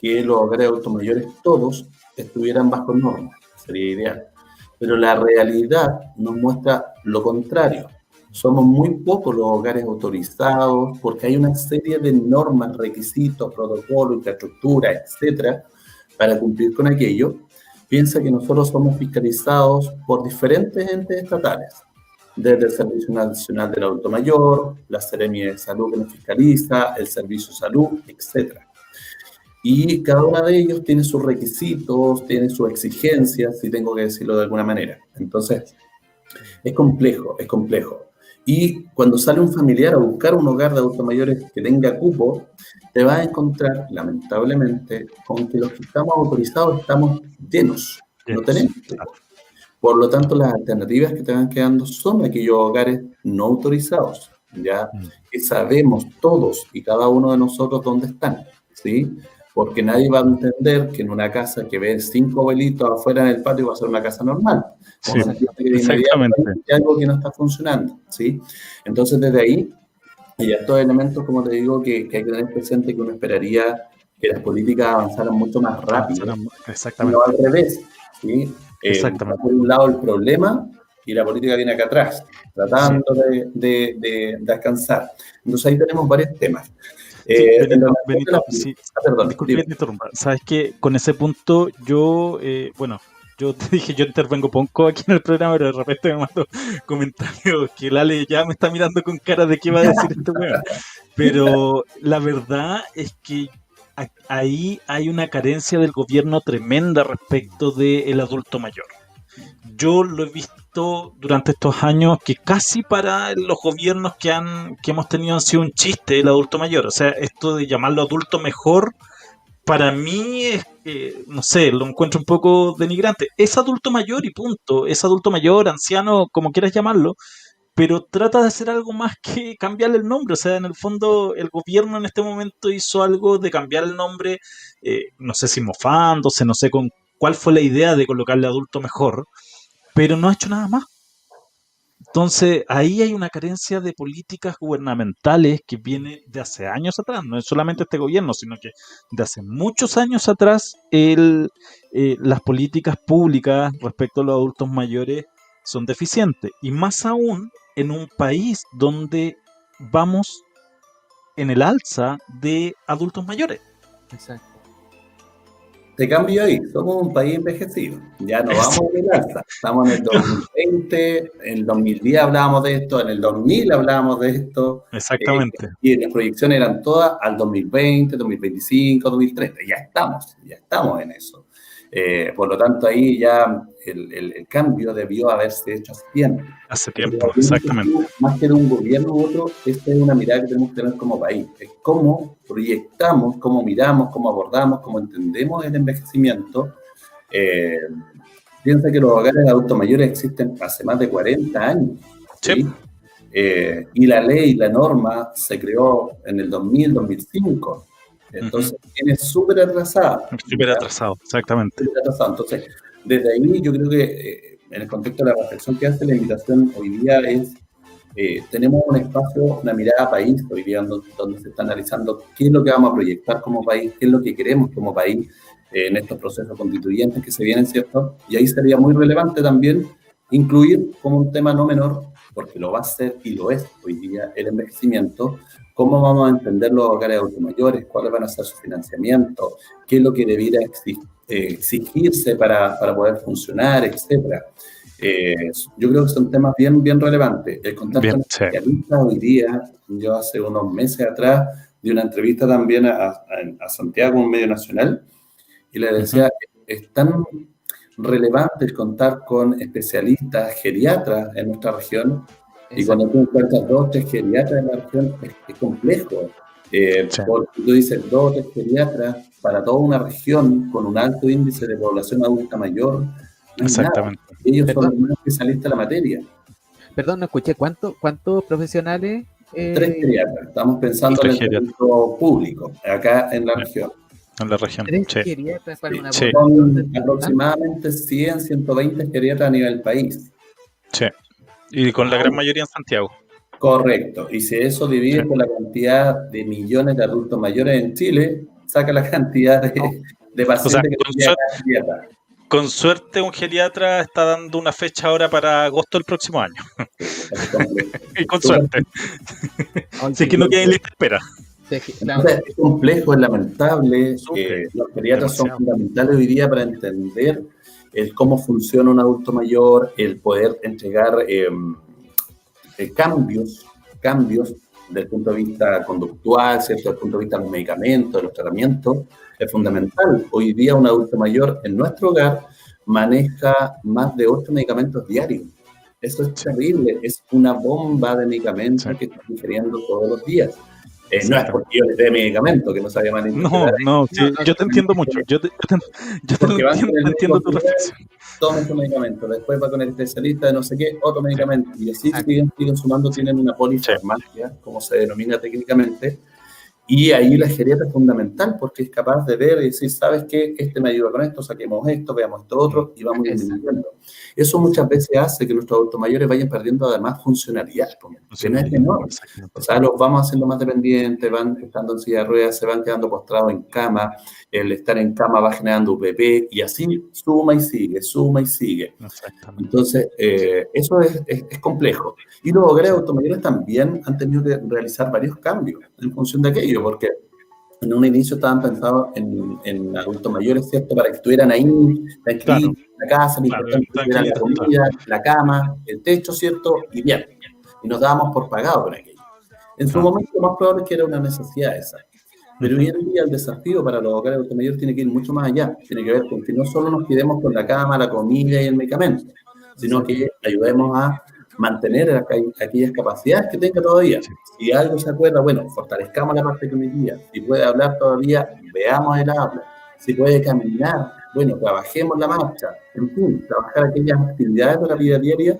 que los hogares automayores todos estuvieran bajo normas, sería ideal. Pero la realidad nos muestra lo contrario. Somos muy pocos los hogares autorizados porque hay una serie de normas, requisitos, protocolos, infraestructura, etcétera, para cumplir con aquello. Piensa que nosotros somos fiscalizados por diferentes entes estatales, desde el Servicio Nacional del Adulto Mayor, la Seremia de Salud que nos fiscaliza, el Servicio Salud, etcétera. Y cada uno de ellos tiene sus requisitos, tiene sus exigencias, si tengo que decirlo de alguna manera. Entonces, es complejo, es complejo. Y cuando sale un familiar a buscar un hogar de adultos mayores que tenga cupo, te vas a encontrar, lamentablemente, con que los que estamos autorizados estamos llenos. No tenemos. Por lo tanto, las alternativas que te van quedando son aquellos hogares no autorizados, ya mm. que sabemos todos y cada uno de nosotros dónde están. ¿sí? Porque nadie va a entender que en una casa que ve cinco abuelitos afuera en el patio va a ser una casa normal. Sí, exactamente. Hay algo que no está funcionando, ¿sí? Entonces, desde ahí, y estos elementos, como te digo, que, que hay que tener presente que uno esperaría que las políticas avanzaran mucho más rápido. Exactamente. No al revés, ¿sí? Eh, por un lado el problema y la política viene acá atrás, tratando de, de, de, alcanzar. Entonces ahí tenemos varios temas. Eh, Benito, sí, ah, perdón, disculpe, Sabes que con ese punto yo, eh, bueno, yo te dije, yo intervengo poco aquí en el programa, pero de repente me mando comentarios que Lale ya me está mirando con cara de qué va a decir este weón. Pero la verdad es que ahí hay una carencia del gobierno tremenda respecto del adulto mayor. Yo lo he visto durante estos años que casi para los gobiernos que han que hemos tenido han sido un chiste el adulto mayor. O sea, esto de llamarlo adulto mejor, para mí es, no sé, lo encuentro un poco denigrante. Es adulto mayor y punto. Es adulto mayor, anciano, como quieras llamarlo pero trata de hacer algo más que cambiarle el nombre. O sea, en el fondo el gobierno en este momento hizo algo de cambiar el nombre, eh, no sé si mofándose, no sé con cuál fue la idea de colocarle adulto mejor, pero no ha hecho nada más. Entonces, ahí hay una carencia de políticas gubernamentales que viene de hace años atrás, no es solamente este gobierno, sino que de hace muchos años atrás eh, las políticas públicas respecto a los adultos mayores son deficientes. Y más aún en un país donde vamos en el alza de adultos mayores. Exacto. Te cambio ahí, somos un país envejecido, ya no vamos en alza, estamos en el 2020, en el 2010 hablábamos de esto, en el 2000 hablábamos de esto. Exactamente. Eh, y las proyecciones eran todas al 2020, 2025, 2030, ya estamos, ya estamos en eso. Eh, por lo tanto, ahí ya el, cambio debió haberse hecho hace tiempo. Hace tiempo, exactamente. Más que de un gobierno u otro, esta es una mirada que tenemos que tener como país. Es cómo proyectamos, cómo miramos, cómo abordamos, cómo entendemos el envejecimiento. Eh, piensa que los hogares de adultos mayores existen hace más de 40 años. ¿sí? Eh, y la ley, la norma, se creó en el 2000, 2005. Entonces, tiene súper atrasada. Súper atrasado, exactamente. Súper atrasado. Entonces, desde ahí yo creo que eh, en el contexto de la reflexión que hace la invitación hoy día es, eh, tenemos un espacio, una mirada país hoy día donde, se está analizando qué es lo que vamos a proyectar como país, qué es lo que queremos como país eh, en estos procesos constituyentes que se vienen, ¿cierto? Y ahí sería muy relevante también incluir como un tema no menor, porque lo va a ser y lo es hoy día, el envejecimiento, cómo vamos a entender los hogares adultos mayores, cuáles van a ser su financiamiento, qué es lo que debiera eh, exigirse para, para, poder funcionar, etcétera. Eh, yo creo que son temas bien, bien relevantes. El contacto con especialistas hoy día, yo hace unos meses atrás di una entrevista también a, a, Santiago, un medio nacional, y le decía, es tan relevante el contar con especialistas geriatras en nuestra región y cuando tú encuentras dos o tres geriatras en la región, es, complejo. Eh, Porque tú dices dos o tres geriatras para toda una región con un alto índice de población adulta mayor. Exactamente. Ellos son los más especialistas de la materia. Perdón, no escuché. ¿Cuántos cuántos profesionales? Eh... Tres geriatras. Estamos pensando en el servicio público, acá en la región. En la región. Tres geriatras para una sí. Son aproximadamente 100, 120 geriatras a nivel país. Sí. Y con la gran mayoría en Santiago. Correcto. Y si eso divide por la cantidad de millones de adultos mayores en Chile, saca la cantidad de, de pacientes con, suerte, con suerte un geriatra está dando una fecha ahora para agosto del próximo año. y con suerte. Así que no queda en lista espera. Entonces, es complejo, es lamentable. los geriatras son fundamentales hoy día para entender el cómo funciona un adulto mayor, el poder entregar em, eh, cambios, cambios desde el punto de vista conductual, ¿cierto? desde el punto de vista de los medicamentos, de los tratamientos, es fundamental. Hoy día un adulto mayor en nuestro hogar maneja más de 8 medicamentos diarios. Eso es terrible, es una bomba de medicamentos que está ingiriendo todos los días. Eh, no es porque yo les dé medicamento, que no sabía manipular. No, no, yo te entiendo mucho. Yo te, yo te, entiendo, tu reflexión. Tomen su medicamento, después va con el especialista de no sé qué, otro medicamento. Y así siguen, siguen sumando, tienen una polifarmacia, como se denomina técnicamente. Y ahí la geriatra es fundamental porque es capaz de ver y decir, ¿sabes qué? Este me ayuda con esto, saquemos esto, veamos esto otro y vamos disminuyendo. Eso muchas veces hace que nuestros adultos mayores vayan perdiendo además funcionalidad, que no es menor. O sea, los vamos haciendo más dependientes, van estando en silla de ruedas, se van quedando postrados en cama, el estar en cama va generando bebé y así suma y sigue, suma y sigue. Entonces, eh, eso es, es, complejo. Y los hogares adultos mayores también han tenido que realizar varios cambios en función de aquello porque en un inicio estaban pensados en, en adultos mayores, ¿cierto? Para que estuvieran ahí, tranquilos, en la casa, la comida, la cama, el techo, ¿cierto? Y bien. Y nos dábamos por pagado con aquello. En su momento, lo más probable es que era una necesidad esa. Pero hoy en día el desafío para los hogares adultos mayores tiene que ir mucho más allá. Tiene que ver con que no solo nos quedemos con la cama, la comida y el medicamento, sino que ayudemos a mantener aquellas capacidades que tenga todavía. Si algo se acuerda, bueno, fortalezcamos la parte cognitiva. Si puede hablar todavía, veamos el habla. Si puede caminar, bueno, trabajemos la marcha. En fin, trabajar aquellas actividades de la vida diaria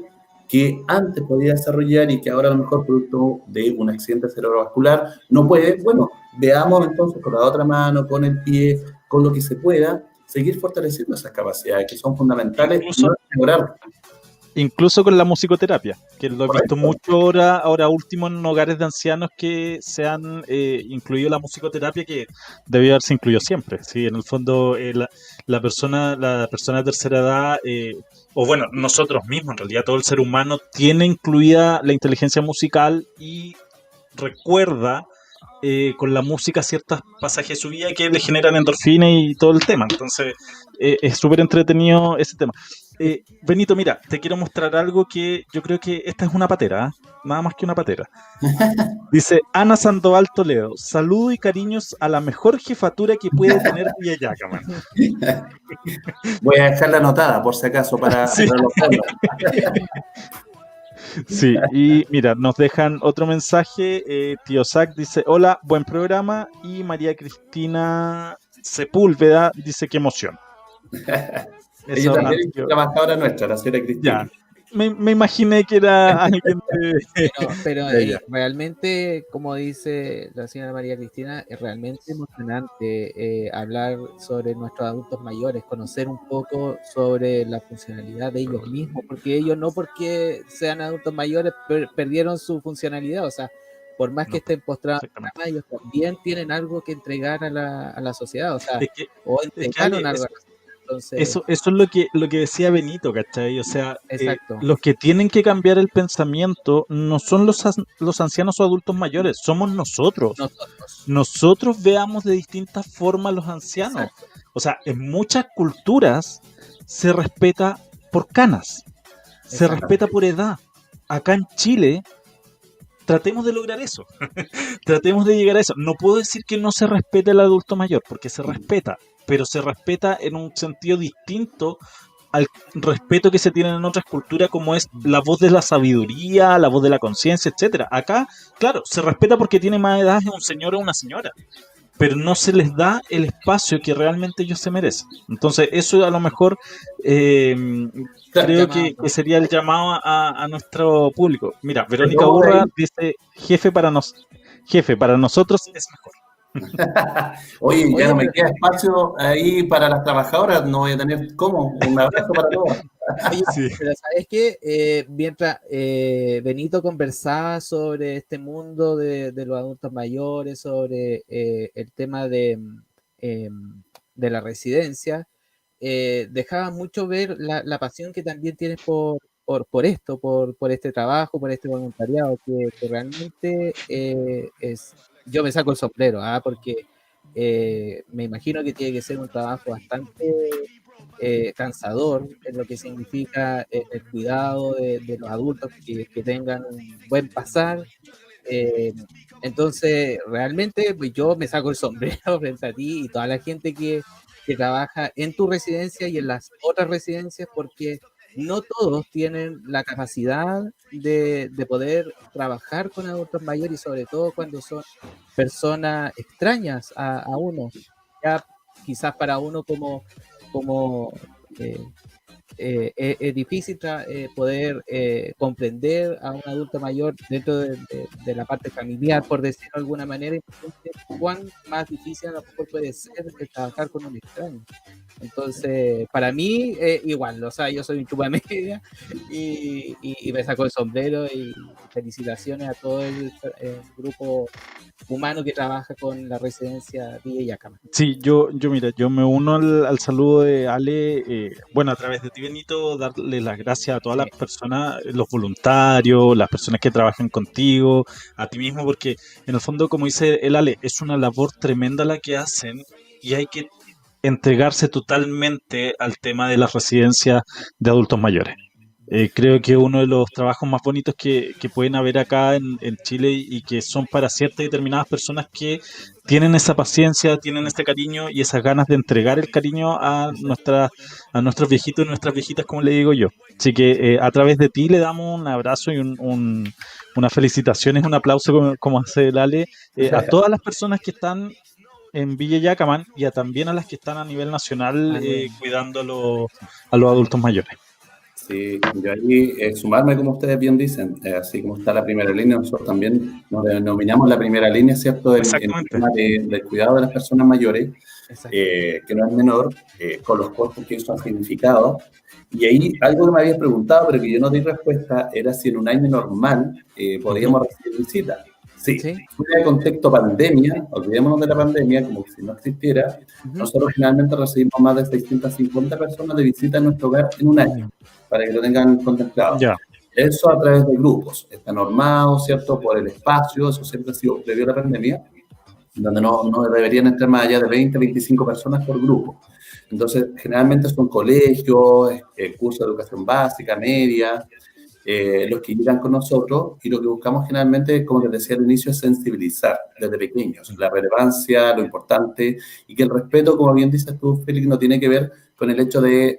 que antes podía desarrollar y que ahora a lo mejor producto de un accidente cerebrovascular no puede. Bueno, veamos entonces con la otra mano, con el pie, con lo que se pueda, seguir fortaleciendo esas capacidades que son fundamentales y no mejorar incluso con la musicoterapia, que lo he visto mucho ahora, ahora último en hogares de ancianos que se han eh, incluido la musicoterapia que debió haberse incluido siempre. Sí, en el fondo eh, la, persona, la persona de tercera edad, eh, o bueno, nosotros mismos, en realidad todo el ser humano tiene incluida la inteligencia musical y recuerda con la música ciertos pasajes de su vida que le generan endorfina y todo el tema. Entonces es súper entretenido ese tema. Eh, Benito, mira, te quiero mostrar algo que yo creo que esta es una patera, ¿ah? nada más que una patera. Dice Ana Sandoval Toledo, saludo y cariños a la mejor jefatura que puede tener Villayaca, man. Voy a dejarla anotada, por si acaso, para, sí. Sí, y mira, nos dejan otro mensaje. Eh, Tío Zach dice: Hola, buen programa. Y María Cristina Sepúlveda dice: Qué emoción. Ella también es trabajadora nuestra, la señora Cristina. Me, me, imaginé que era alguien de... Pero, eh, realmente, como dice la señora María Cristina, es realmente emocionante eh, hablar sobre nuestros adultos mayores, conocer un poco sobre la funcionalidad de ellos mismos, porque ellos no porque sean adultos mayores perdieron su funcionalidad, o sea, por más que estén postrados, ellos también tienen algo que entregar a la, a la sociedad, o sea, o entregaron algo a la sociedad eso, eso es lo que, lo que decía Benito, ¿cachai? O sea, eh, los que tienen que cambiar el pensamiento no son los, los ancianos o adultos mayores, somos nosotros. Nosotros, veamos de distintas formas los ancianos. O sea, en muchas culturas se respeta por canas, se respeta por edad. Acá en Chile tratemos de lograr eso. tratemos de llegar a eso. No puedo decir que no se respete el adulto mayor, porque se respeta pero se respeta en un sentido distinto al respeto que se tiene en otras culturas como es la voz de la sabiduría, la voz de la conciencia, etcétera. Acá, claro, se respeta porque tiene más edad de un señor o una señora, pero no se les da el espacio que realmente ellos se merecen. Entonces, eso a lo mejor eh, creo que, sería el llamado a, nuestro público. Mira, Verónica Burra dice, jefe para, nos, jefe, para nosotros es mejor. Oye, ya no me queda espacio ahí para las trabajadoras, no voy a tener cómo. Un abrazo para todos. pero sabes que eh, mientras eh, Benito conversaba sobre este mundo de, los adultos mayores, sobre eh, el tema de, em, de la residencia, dejaba mucho ver la, pasión que también tienes por, por, esto, por, por, este trabajo, por este voluntariado, que, que realmente es yo me saco el sombrero, ¿ah? porque eh, me imagino que tiene que ser un trabajo bastante eh, cansador en lo que significa eh, el, cuidado de, los adultos que, tengan un buen pasar. entonces, realmente pues, yo me saco el sombrero frente a ti y toda la gente que, que trabaja en tu residencia y en las otras residencias, porque no todos tienen la capacidad de, poder trabajar con adultos mayores y sobre todo cuando son personas extrañas a, uno. Ya quizás para uno como, como, eh, eh, es, difícil eh, poder eh, comprender a un adulto mayor dentro de, la parte familiar, por decirlo de alguna manera, cuán más difícil a lo mejor puede ser trabajar con un extraño. Entonces, para mí, igual, o sea, yo soy un chupa media y, me saco el sombrero y felicitaciones a todo el, grupo humano que trabaja con la residencia Villa Yacama. Sí, yo, yo mira, yo me uno al, saludo de Ale, bueno, a través de ti, Benito, darle las gracias a todas las personas, los voluntarios, las personas que trabajan contigo, a ti mismo, porque en el fondo, como dice el Ale, es una labor tremenda la que hacen y hay que entregarse totalmente al tema de las residencias de adultos mayores. Eh, creo que uno de los trabajos más bonitos que, pueden haber acá en, Chile y que son para ciertas determinadas personas que tienen esa paciencia, tienen este cariño y esas ganas de entregar el cariño a, nuestra, a nuestros viejitos y nuestras viejitas, como le digo yo. Así que eh, a través de ti le damos un abrazo y un, un, unas felicitaciones, un aplauso, como, hace el Ale, eh, a todas las personas que están en Villa Yacaman y a, también a las que están a nivel nacional cuidando a los adultos mayores. Sí, yo ahí eh, sumarme, como ustedes bien dicen, eh, así como está la primera línea, nosotros también nos denominamos la primera línea, ¿cierto? El, tema del cuidado de las personas mayores, eh, que no es menor, con los costos que eso ha significado. Y ahí algo que me habías preguntado, pero que yo no di respuesta, era si en un año normal podríamos recibir visitas. Sí, ¿Sí? en contexto pandemia, olvidémonos de la pandemia, como si no existiera, nosotros generalmente recibimos más de 650 personas de visita en nuestro hogar en un año para que lo tengan contemplado. Eso a través de grupos, está normado, ¿cierto? Por el espacio, eso siempre ha sido previo a la pandemia, donde no, no deberían entrar más allá de 20, 25 personas por grupo. Entonces, generalmente son colegios, eh, cursos de educación básica, media, eh, los que llegan con nosotros y lo que buscamos generalmente, como les decía al inicio, es sensibilizar desde pequeños la relevancia, lo importante y que el respeto, como bien dices tú, Félix, no tiene que ver con el hecho de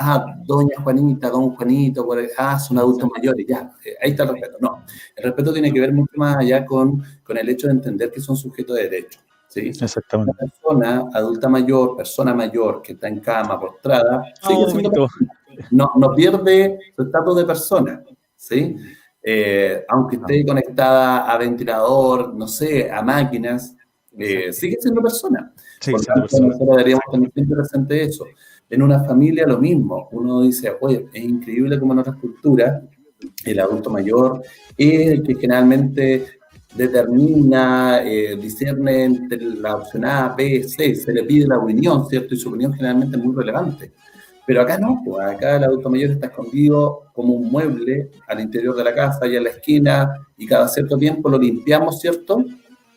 ah, doña Juanita, don Juanito, ah, son adultos mayores, ya, eh, ahí está el respeto. No, el respeto tiene que ver mucho más allá con, con el hecho de entender que son sujetos de derecho. ¿sí? Exactamente. Una persona adulta mayor, persona mayor que está en cama, postrada, oh, no, no pierde su estatus de persona, ¿sí? Eh, aunque esté conectada a ventilador, no sé, a máquinas, eh, sigue siendo persona. Sí, Por tanto, nosotros deberíamos tener siempre presente eso. En una familia lo mismo. Uno dice, oye, es increíble como en otras culturas el adulto mayor es el que generalmente determina, eh, discierne entre la opción A, B, C, se le pide la opinión, ¿cierto? Y su opinión generalmente es muy relevante. Pero acá no, pues acá el adulto mayor está escondido como un mueble al interior de la casa, allá en la esquina, y cada cierto tiempo lo limpiamos, ¿cierto?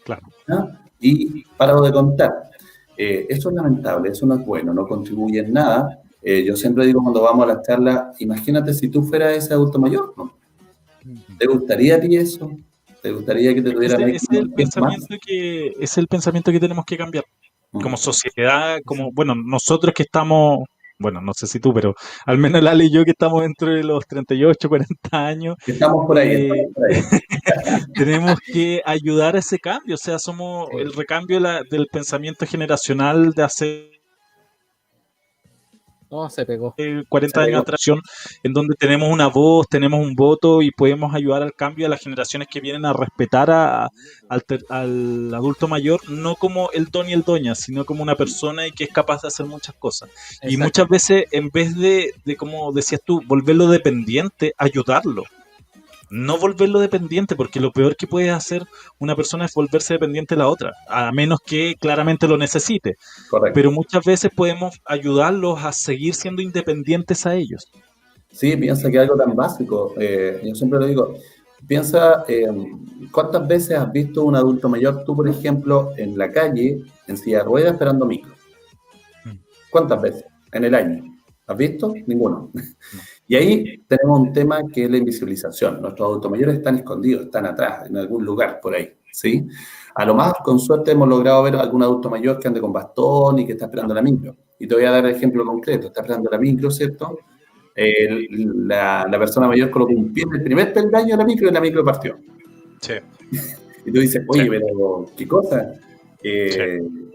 Claro. ¿Ah? Y parado de contar. Eh, eso es lamentable, eso no es bueno, no contribuye en nada. Eh, yo siempre digo cuando vamos a las charlas, imagínate si tú fueras ese adulto mayor, ¿no? ¿Te gustaría a ti eso? ¿Te gustaría que te tuvieran es, es el pensamiento que Es el pensamiento que tenemos que cambiar. Como sociedad, como, bueno, nosotros que estamos bueno, no sé si tú, pero al menos Lali y yo que estamos dentro de los 38, 40 años. Estamos por ahí. Eh, tenemos que ayudar a ese cambio, o sea, somos el recambio del pensamiento generacional de hacer no, se pegó. 40 años de atracción, en donde tenemos una voz, tenemos un voto y podemos ayudar al cambio a las generaciones que vienen a respetar a, al, adulto mayor, no como el don y el doña, sino como una persona y que es capaz de hacer muchas cosas. Y muchas veces, en vez de, de, como decías tú, volverlo dependiente, ayudarlo no volverlo dependiente, porque lo peor que puede hacer una persona es volverse dependiente de la otra, a menos que claramente lo necesite. Pero muchas veces podemos ayudarlos a seguir siendo independientes a ellos. Sí, piensa que algo tan básico, eh, yo siempre lo digo, piensa eh, cuántas veces has visto un adulto mayor, tú por ejemplo, en la calle, en silla de ruedas, esperando micro. Mm. ¿Cuántas veces? En el año. ¿Has visto? Ninguno. Y ahí tenemos un tema que es la invisibilización. Nuestros adultos mayores están escondidos, están atrás, en algún lugar por ahí, ¿sí? A lo más, con suerte, hemos logrado ver algún adulto mayor que ande con bastón y que está esperando la micro. Y te voy a dar el ejemplo concreto. Está esperando la micro, ¿cierto? la, la, persona mayor colocó un pie en el primer peldaño de la micro y la micro partió. Sí. y tú dices, oye, pero ¿qué cosa?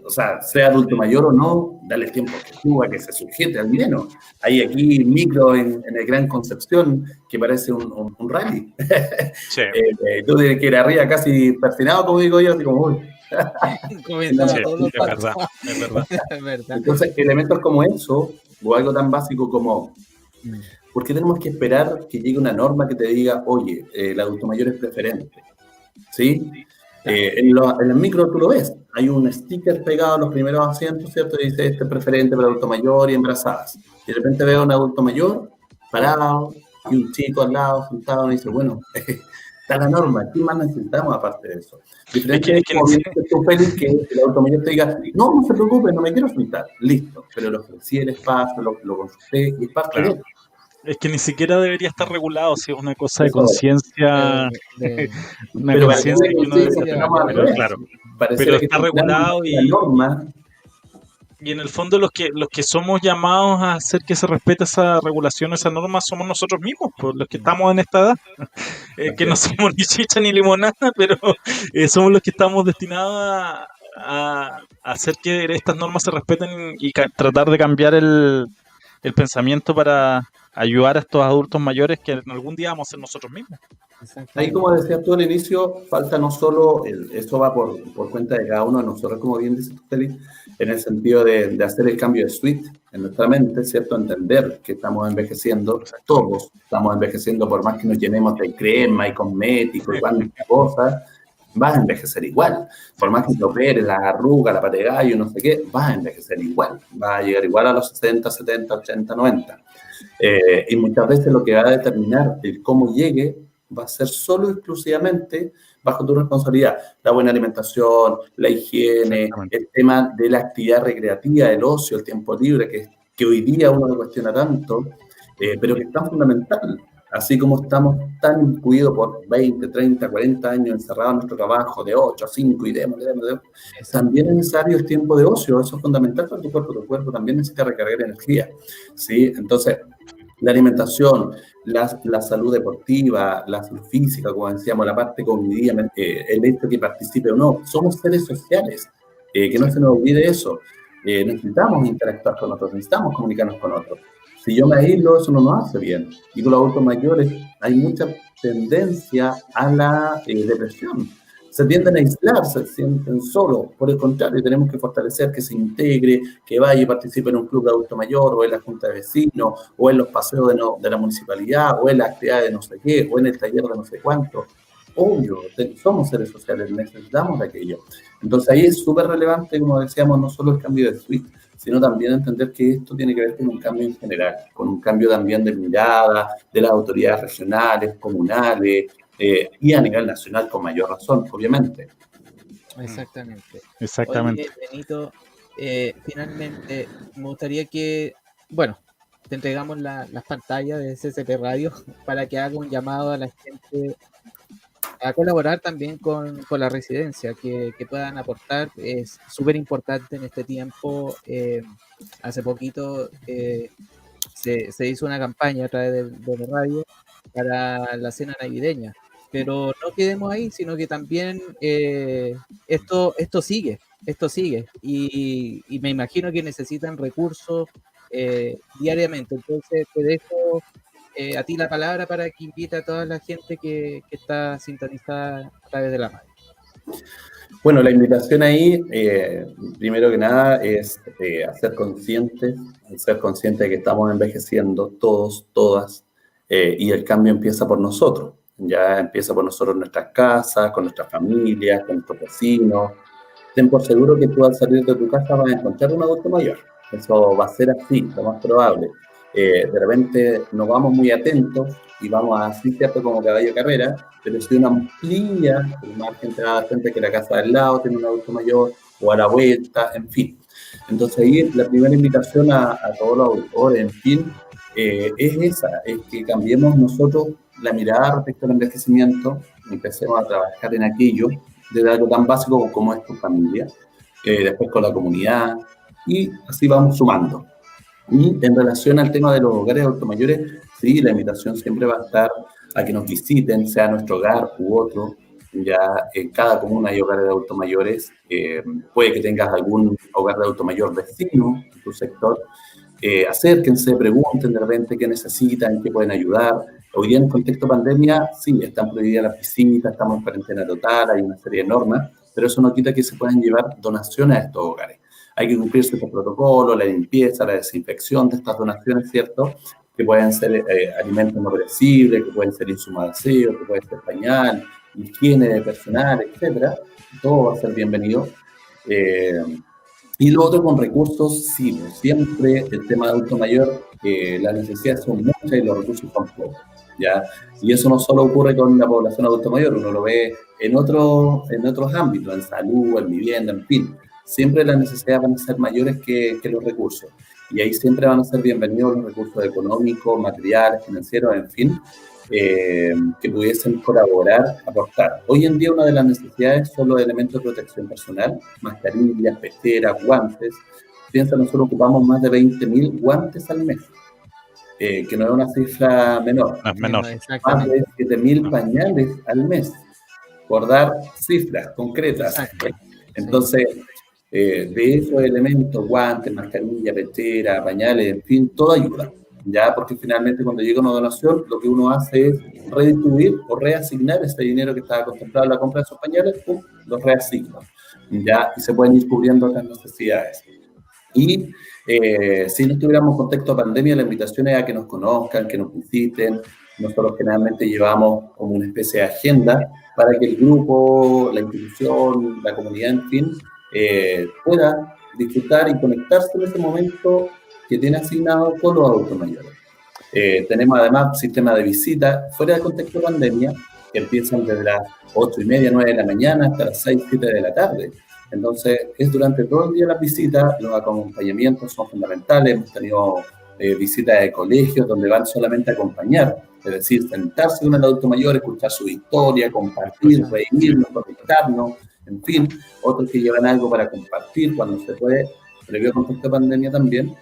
O sea, sea adulto mayor o no, dale el tiempo que suba, que se sujete al menos. Hay aquí micro en, el Gran Concepción que parece un, rally. Sí. eh, tú tienes que ir arriba casi persinado, como digo yo, así como, uy. es, verdad, es verdad. Entonces, elementos como eso, o algo tan básico como, mm. ¿por qué tenemos que esperar que llegue una norma que te diga, oye, el adulto mayor es preferente? ¿Sí? Eh, en, el micro tú lo ves, hay un sticker pegado a los primeros asientos, ¿cierto? Y dice, este es preferente para adulto mayor y embarazadas. Y de repente veo a un adulto mayor parado y un chico al lado sentado y dice, bueno, está la norma, ¿qué más necesitamos aparte de eso? Diferente es que, que, que el adulto mayor te diga, no, no se preocupe, no me quiero sentar, listo, pero lo ofrecí el espacio, lo, lo consulté y es parte de eso. Es que ni siquiera debería estar regulado, si es una cosa de conciencia. Una conciencia que uno debe claro. Pero está regulado y. Y en el fondo los que los que somos llamados a hacer que se respete esa regulación, esa norma, somos nosotros mismos, por los que estamos en esta edad, eh, que no somos ni chicha ni limonada, pero eh, somos los que estamos destinados a, a, hacer que estas normas se respeten y tratar de cambiar el, el pensamiento para, ayudar a estos adultos mayores que algún día vamos a ser nosotros mismos. Ahí, como decías tú al inicio, falta no solo, el, esto va por, por, cuenta de cada uno de nosotros, como bien dice Félix, en el sentido de, de, hacer el cambio de suite en nuestra mente, ¿cierto? Entender que estamos envejeciendo, todos estamos envejeciendo, por más que nos llenemos de crema y cosméticos y cuántas cosas, vas a envejecer igual. Por más que te operes la arruga, la pate gallo, no sé qué, vas a envejecer igual. Vas a llegar igual a los 60, 70, 80, 90. Eh, y muchas veces lo que va a determinar el cómo llegue va a ser solo exclusivamente bajo tu responsabilidad. La buena alimentación, la higiene, el tema de la actividad recreativa, el ocio, el tiempo libre, que, que hoy día uno lo cuestiona tanto, eh, pero que es tan fundamental. Así como estamos tan incluidos por 20, 30, 40 años encerrados en nuestro trabajo de 8 a 5 y demos, también es necesario el tiempo de ocio. Eso es fundamental para tu cuerpo. Tu cuerpo también necesita recargar energía. ¿sí? Entonces, la alimentación, la, la, salud deportiva, la salud física, como decíamos, la parte cognitiva, eh, el hecho que participe o no. Somos seres sociales, eh, que no se nos olvide eso. Eh, necesitamos interactuar con otros, necesitamos comunicarnos con otros. Si yo me aíslo, eso no nos hace bien. Y con los adultos mayores hay mucha tendencia a la depresión se tienden a aislar, se sienten solos. Por el contrario, tenemos que fortalecer que se integre, que vaya y participe en un club de adulto mayor, o en la junta de vecinos, o en los paseos de, no, de la municipalidad, o en la actividad de no sé qué, o en el taller de no sé cuánto. Obvio, somos seres sociales, necesitamos aquello. Entonces ahí es súper relevante, como decíamos, no solo el cambio de suite, sino también entender que esto tiene que ver con un cambio en general, con un cambio también de mirada de las autoridades regionales, comunales, eh, y a nivel nacional con mayor razón, obviamente. Exactamente. Exactamente. Benito, eh, finalmente me gustaría que, bueno, te entregamos las pantallas de CCP Radio para que haga un llamado a la gente a colaborar también con, con la residencia, que, que, puedan aportar. Es súper importante en este tiempo. Eh, hace poquito se, se, hizo una campaña a través de, de la radio para la cena navideña pero no quedemos ahí, sino que también eh, esto, esto sigue, esto sigue. Y, me imagino que necesitan recursos eh, diariamente. Entonces te dejo eh, a ti la palabra para que invite a toda la gente que, está sintonizada a través de la radio. Bueno, la invitación ahí, primero que nada, es hacer conscientes, ser conscientes de que estamos envejeciendo todos, todas, y el cambio empieza por nosotros ya empieza por nosotros nuestras casas, con nuestras familias, con nuestros vecinos. Ten por seguro que tú al salir de tu casa vas a encontrar un adulto mayor. Eso va a ser así, lo más probable. Eh, de repente nos vamos muy atentos y vamos así, ¿cierto? Como caballo carrera, pero si uno amplía el margen, te da cuenta que la casa del lado tiene un adulto mayor o a la vuelta, en fin. Entonces ahí la primera invitación a, a todos los auditores, en fin, eh, es esa, es que cambiemos nosotros la mirada respecto al envejecimiento, empecemos a trabajar en aquello, de algo tan básico como es tu familia, eh, después con la comunidad, y así vamos sumando. Y en relación al tema de los hogares automayores, sí, la invitación siempre va a estar a que nos visiten, sea nuestro hogar u otro, ya en cada comuna hay hogares de adultos mayores, eh, puede que tengas algún hogar de adulto mayor vecino en tu sector, eh, acérquense, pregunten de repente qué necesitan, qué pueden ayudar. Hoy día en contexto pandemia, sí, están prohibidas las visitas, estamos en cuarentena total, hay una serie de normas, pero eso no quita que se puedan llevar donaciones a estos hogares. Hay que cumplir ciertos protocolos, la limpieza, la desinfección de estas donaciones, ¿cierto? Que pueden ser eh, alimentos no perecibles, que pueden ser insumos que pueden ser pañal, higiene personal, etcétera. Todo va a ser bienvenido. Eh, y lo otro con recursos, sí, pues, siempre el tema de adulto mayor, eh, las necesidades son muchas y los recursos son pocos. ¿ya? Y eso no solo ocurre con la población adulto mayor, uno lo ve en, otro, en otros ámbitos, en salud, en vivienda, en fin. Siempre las necesidades van a ser mayores que, que los recursos. Y ahí siempre van a ser bienvenidos los recursos económicos, materiales, financieros, en fin, eh, que pudiesen colaborar, aportar. Hoy en día una de las necesidades son los elementos de protección personal, mascarillas, peceras, guantes. Piensa, nosotros ocupamos más de 20.000 guantes al mes, eh, que no es una cifra menor. es menor. Más de 7.000 pañales al mes, por dar cifras concretas. Entonces, eh, de esos elementos, guantes, mascarilla, pechera, pañales, en fin, todo ayuda ya porque finalmente cuando llega una donación lo que uno hace es redistribuir o reasignar ese dinero que estaba contemplado en la compra de esos pañales, pum, lo reasigno, ya, y se pueden ir cubriendo otras necesidades. Y eh, si no estuviéramos en contexto de pandemia, la invitación es a que nos conozcan, que nos visiten. Nosotros generalmente llevamos como una especie de agenda para que el grupo, la institución, la comunidad, en fin, eh, pueda disfrutar y conectarse en ese momento que tiene asignado con los adultos mayores. Eh, tenemos además sistema de visita fuera del contexto de pandemia, que empiezan desde las 8 y media, 9 de la mañana hasta las 6, 7 de la tarde. Entonces, es durante todo el día las visitas, los acompañamientos son fundamentales. Hemos tenido eh, visitas de colegios donde van solamente a acompañar, es decir, sentarse con el adulto mayor, escuchar su historia, compartir, reírnos, conectarnos, en fin, otros que llevan algo para compartir cuando se puede, previo contexto de pandemia también,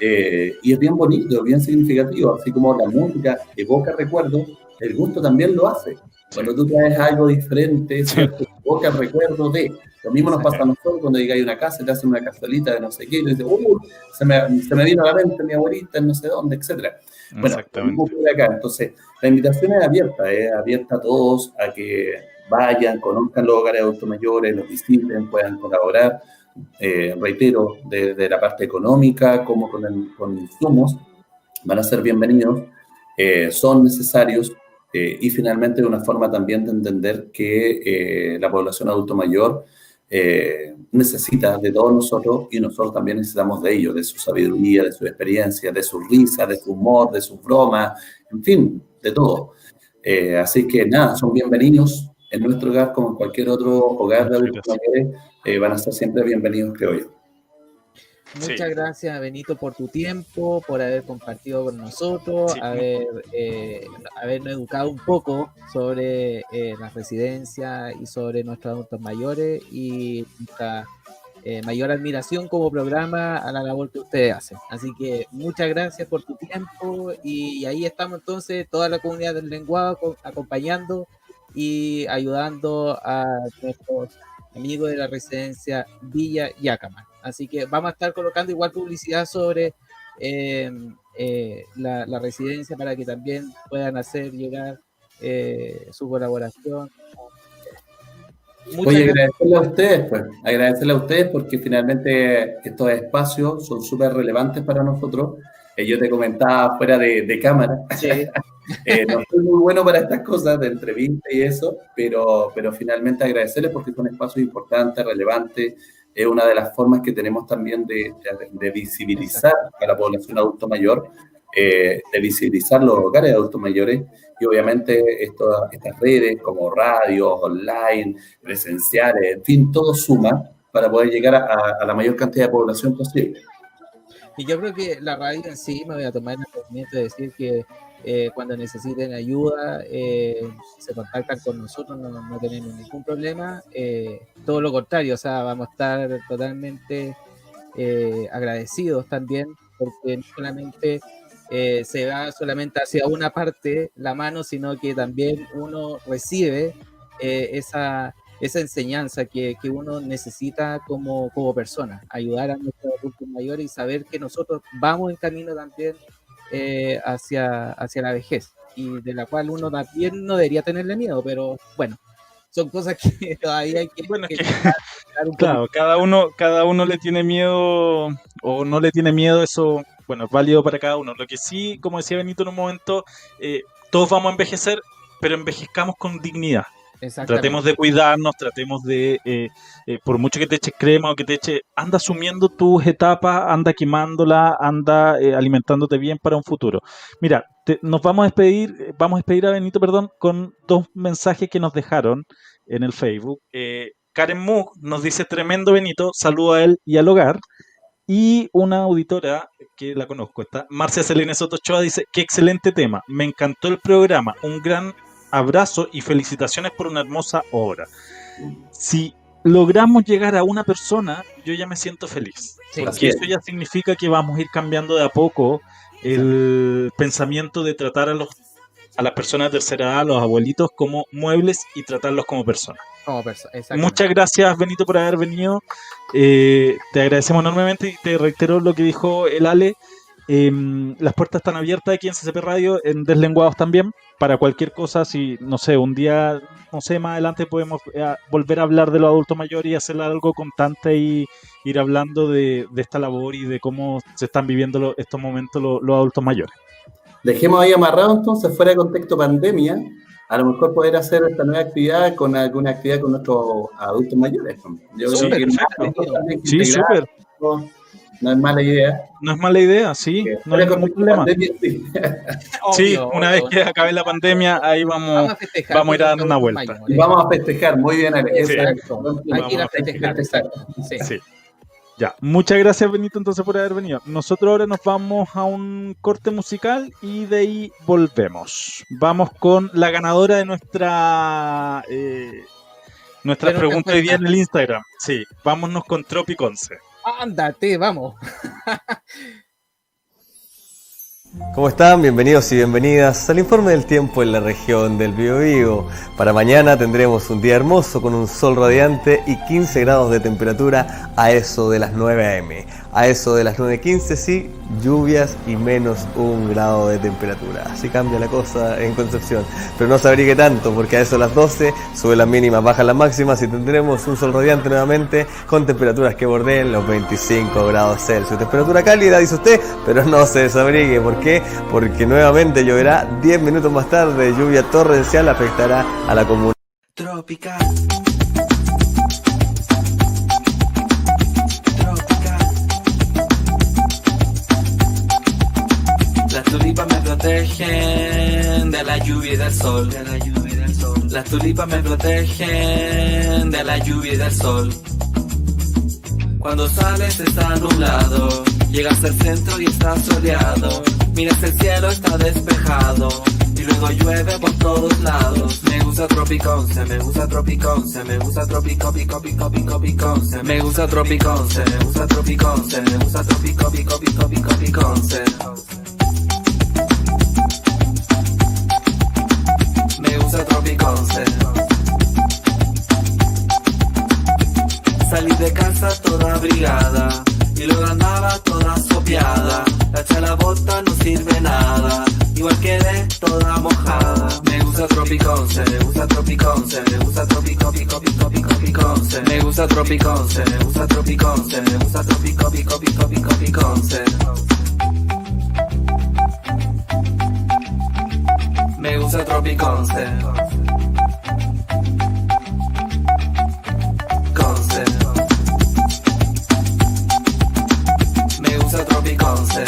eh, y es bien bonito, bien significativo, así como la música evoca recuerdos, el gusto también lo hace. Cuando tú traes algo diferente, evoca recuerdos de. Lo mismo nos pasa a nosotros cuando llegáis a una casa, te hacen una cazuelita de no sé qué, y dices, uh, se me, se me vino a la mente mi abuelita en no sé dónde, etc. Bueno, acá. Entonces, la invitación es abierta, es abierta a todos a que vayan, conozcan los hogares de adultos mayores, los visiten, puedan colaborar. Eh, reitero, desde la parte económica como con, el, con insumos, van a ser bienvenidos, eh, son necesarios eh, y finalmente una forma también de entender que la población adulto mayor necesita de todos nosotros y nosotros también necesitamos de ellos, de su sabiduría, de su experiencia, de su risa, de su humor, de su broma, en fin, de todo. así que nada, son bienvenidos en nuestro hogar como en cualquier otro hogar de adultos mayores eh, van a ser siempre bienvenidos, creo yo. Muchas gracias, Benito, por tu tiempo, por haber compartido con nosotros, haber, eh, habernos educado un poco sobre eh, la residencia y sobre nuestros adultos mayores y nuestra eh, mayor admiración como programa a la labor que ustedes hacen. Así que muchas gracias por tu tiempo y, ahí estamos entonces toda la comunidad del lenguaje acompañando y ayudando a nuestros amigo de la residencia Villa Yacaman. Así que vamos a estar colocando igual publicidad sobre em, eh, la, residencia para que también puedan hacer llegar eh, su colaboración. Oye, agradecerle a ustedes, pues, agradecerle a ustedes porque finalmente estos espacios son súper relevantes para nosotros. Eh, yo te comentaba fuera de, cámara. Eh, no soy muy bueno para estas cosas de entrevista y eso, pero, pero finalmente agradecerles porque es un espacio importante, relevante. Es una de las formas que tenemos también de, de, visibilizar a la población adulto mayor, eh, de visibilizar los hogares de adultos mayores y obviamente esto, estas redes como radios, online, presenciales, en fin, todo suma para poder llegar a, a la mayor cantidad de población posible. Y yo creo que la radio en sí, me voy a tomar el movimiento de decir que eh, cuando necesiten ayuda, eh, se contactan con nosotros, no, tenemos ningún problema. Eh, todo lo contrario, o sea, vamos a estar totalmente agradecidos también, porque no solamente se va solamente hacia una parte la mano, sino que también uno recibe eh, esa, esa enseñanza que, que, uno necesita como, como persona, ayudar a nuestros adultos mayores y saber que nosotros vamos en camino también eh, hacia, hacia la vejez y de la cual uno también no debería tenerle miedo, pero bueno, son cosas que todavía hay que... Bueno, claro, cada uno, cada uno le tiene miedo o no le tiene miedo, eso, bueno, es válido para cada uno. Lo que sí, como decía Benito en un momento, eh, todos vamos a envejecer, pero envejezcamos con dignidad. Tratemos de cuidarnos, tratemos de, eh, eh, por mucho que te eches crema o que te eche, anda asumiendo tus etapas, anda quemándola, anda alimentándote bien para un futuro. Mira, nos vamos a despedir, vamos a despedir a Benito, perdón, con dos mensajes que nos dejaron en el Facebook. Karen Mu nos dice tremendo Benito, saludo a él y al hogar. Y una auditora que la conozco, está Marcia Selene Sotochoa, dice, qué excelente tema, me encantó el programa, un gran abrazo y felicitaciones por una hermosa obra. Si logramos llegar a una persona, yo ya me siento feliz. porque eso ya significa que vamos a ir cambiando de a poco el pensamiento de tratar a los a las personas de tercera edad, a los abuelitos, como muebles y tratarlos como personas. Muchas gracias, Benito, por haber venido. Eh, te agradecemos enormemente y te reitero lo que dijo el Ale. Em, las puertas están abiertas aquí en CCP Radio, en Deslenguados también, para cualquier cosa. Si, no sé, un día, no sé, más adelante podemos eh, volver a hablar de los adultos mayores y hacer algo constante y ir hablando de, esta labor y de cómo se están viviendo estos momentos los adultos mayores. Dejemos ahí amarrado entonces, fuera de contexto pandemia, a lo mejor poder hacer esta nueva actividad con alguna actividad con nuestros adultos mayores. Yo sí, creo que sí, súper. No, es mala idea. No es mala idea, sí. No hay ningún problema. sí, una vez que acabe la pandemia, ahí vamos, vamos, a, ir a dar una vuelta. vamos a festejar, muy bien, Alex. Hay que ir a festejar, exacto. sí. Ya, muchas gracias Benito entonces por haber venido. Nosotros ahora nos vamos a un corte musical y de ahí volvemos. Vamos con la ganadora de nuestra eh, nuestra pregunta hoy día en el Instagram. Sí, vámonos con Tropiconce. Ándate, vamos. ¿Cómo están? Bienvenidos y bienvenidas al informe del tiempo en la región del Biobío. Para mañana tendremos un día hermoso con un sol radiante y 15 grados de temperatura a eso de las 9 am. A eso de las 9.15 sí, lluvias y menos un grado de temperatura. Así cambia la cosa en Concepción. Pero no se abrigue tanto porque a eso de las 12 sube las mínimas, bajan las máximas y tendremos un sol radiante nuevamente con temperaturas que bordeen los 25 grados Celsius. Temperatura cálida, dice usted, pero no se desabrigue. ¿Por qué? Porque nuevamente lloverá 10 minutos más tarde. Lluvia torrencial afectará a la comunidad. Tropical. Protegen de la lluvia y del sol. De la lluvia y del sol. Las tulipas me protegen de la lluvia y del sol. Cuando sales está nublado, llegas al centro y está soleado. Miras el cielo está despejado y luego llueve por todos lados. Me gusta Tropiconce, me gusta Tropiconce, me gusta Tropicopi, copi, copi, copi, conce. Me gusta Tropiconce, me gusta Tropiconce, me gusta Tropicopi, copi, copi, copi, conce. Me gusta Tropiconce. Salí de casa toda abrigada y luego andaba toda sopiada. La la bota no sirve nada, igual quedé toda mojada. Me gusta Tropiconce, me gusta Tropiconce, me gusta Tropicopi, copi, copi, copi, conce. Me gusta Tropiconce, me gusta Tropiconce, me gusta Tropicopi, copi, copi, copi, Me gusta Tropiconce. Conce. Me gusta Tropiconce.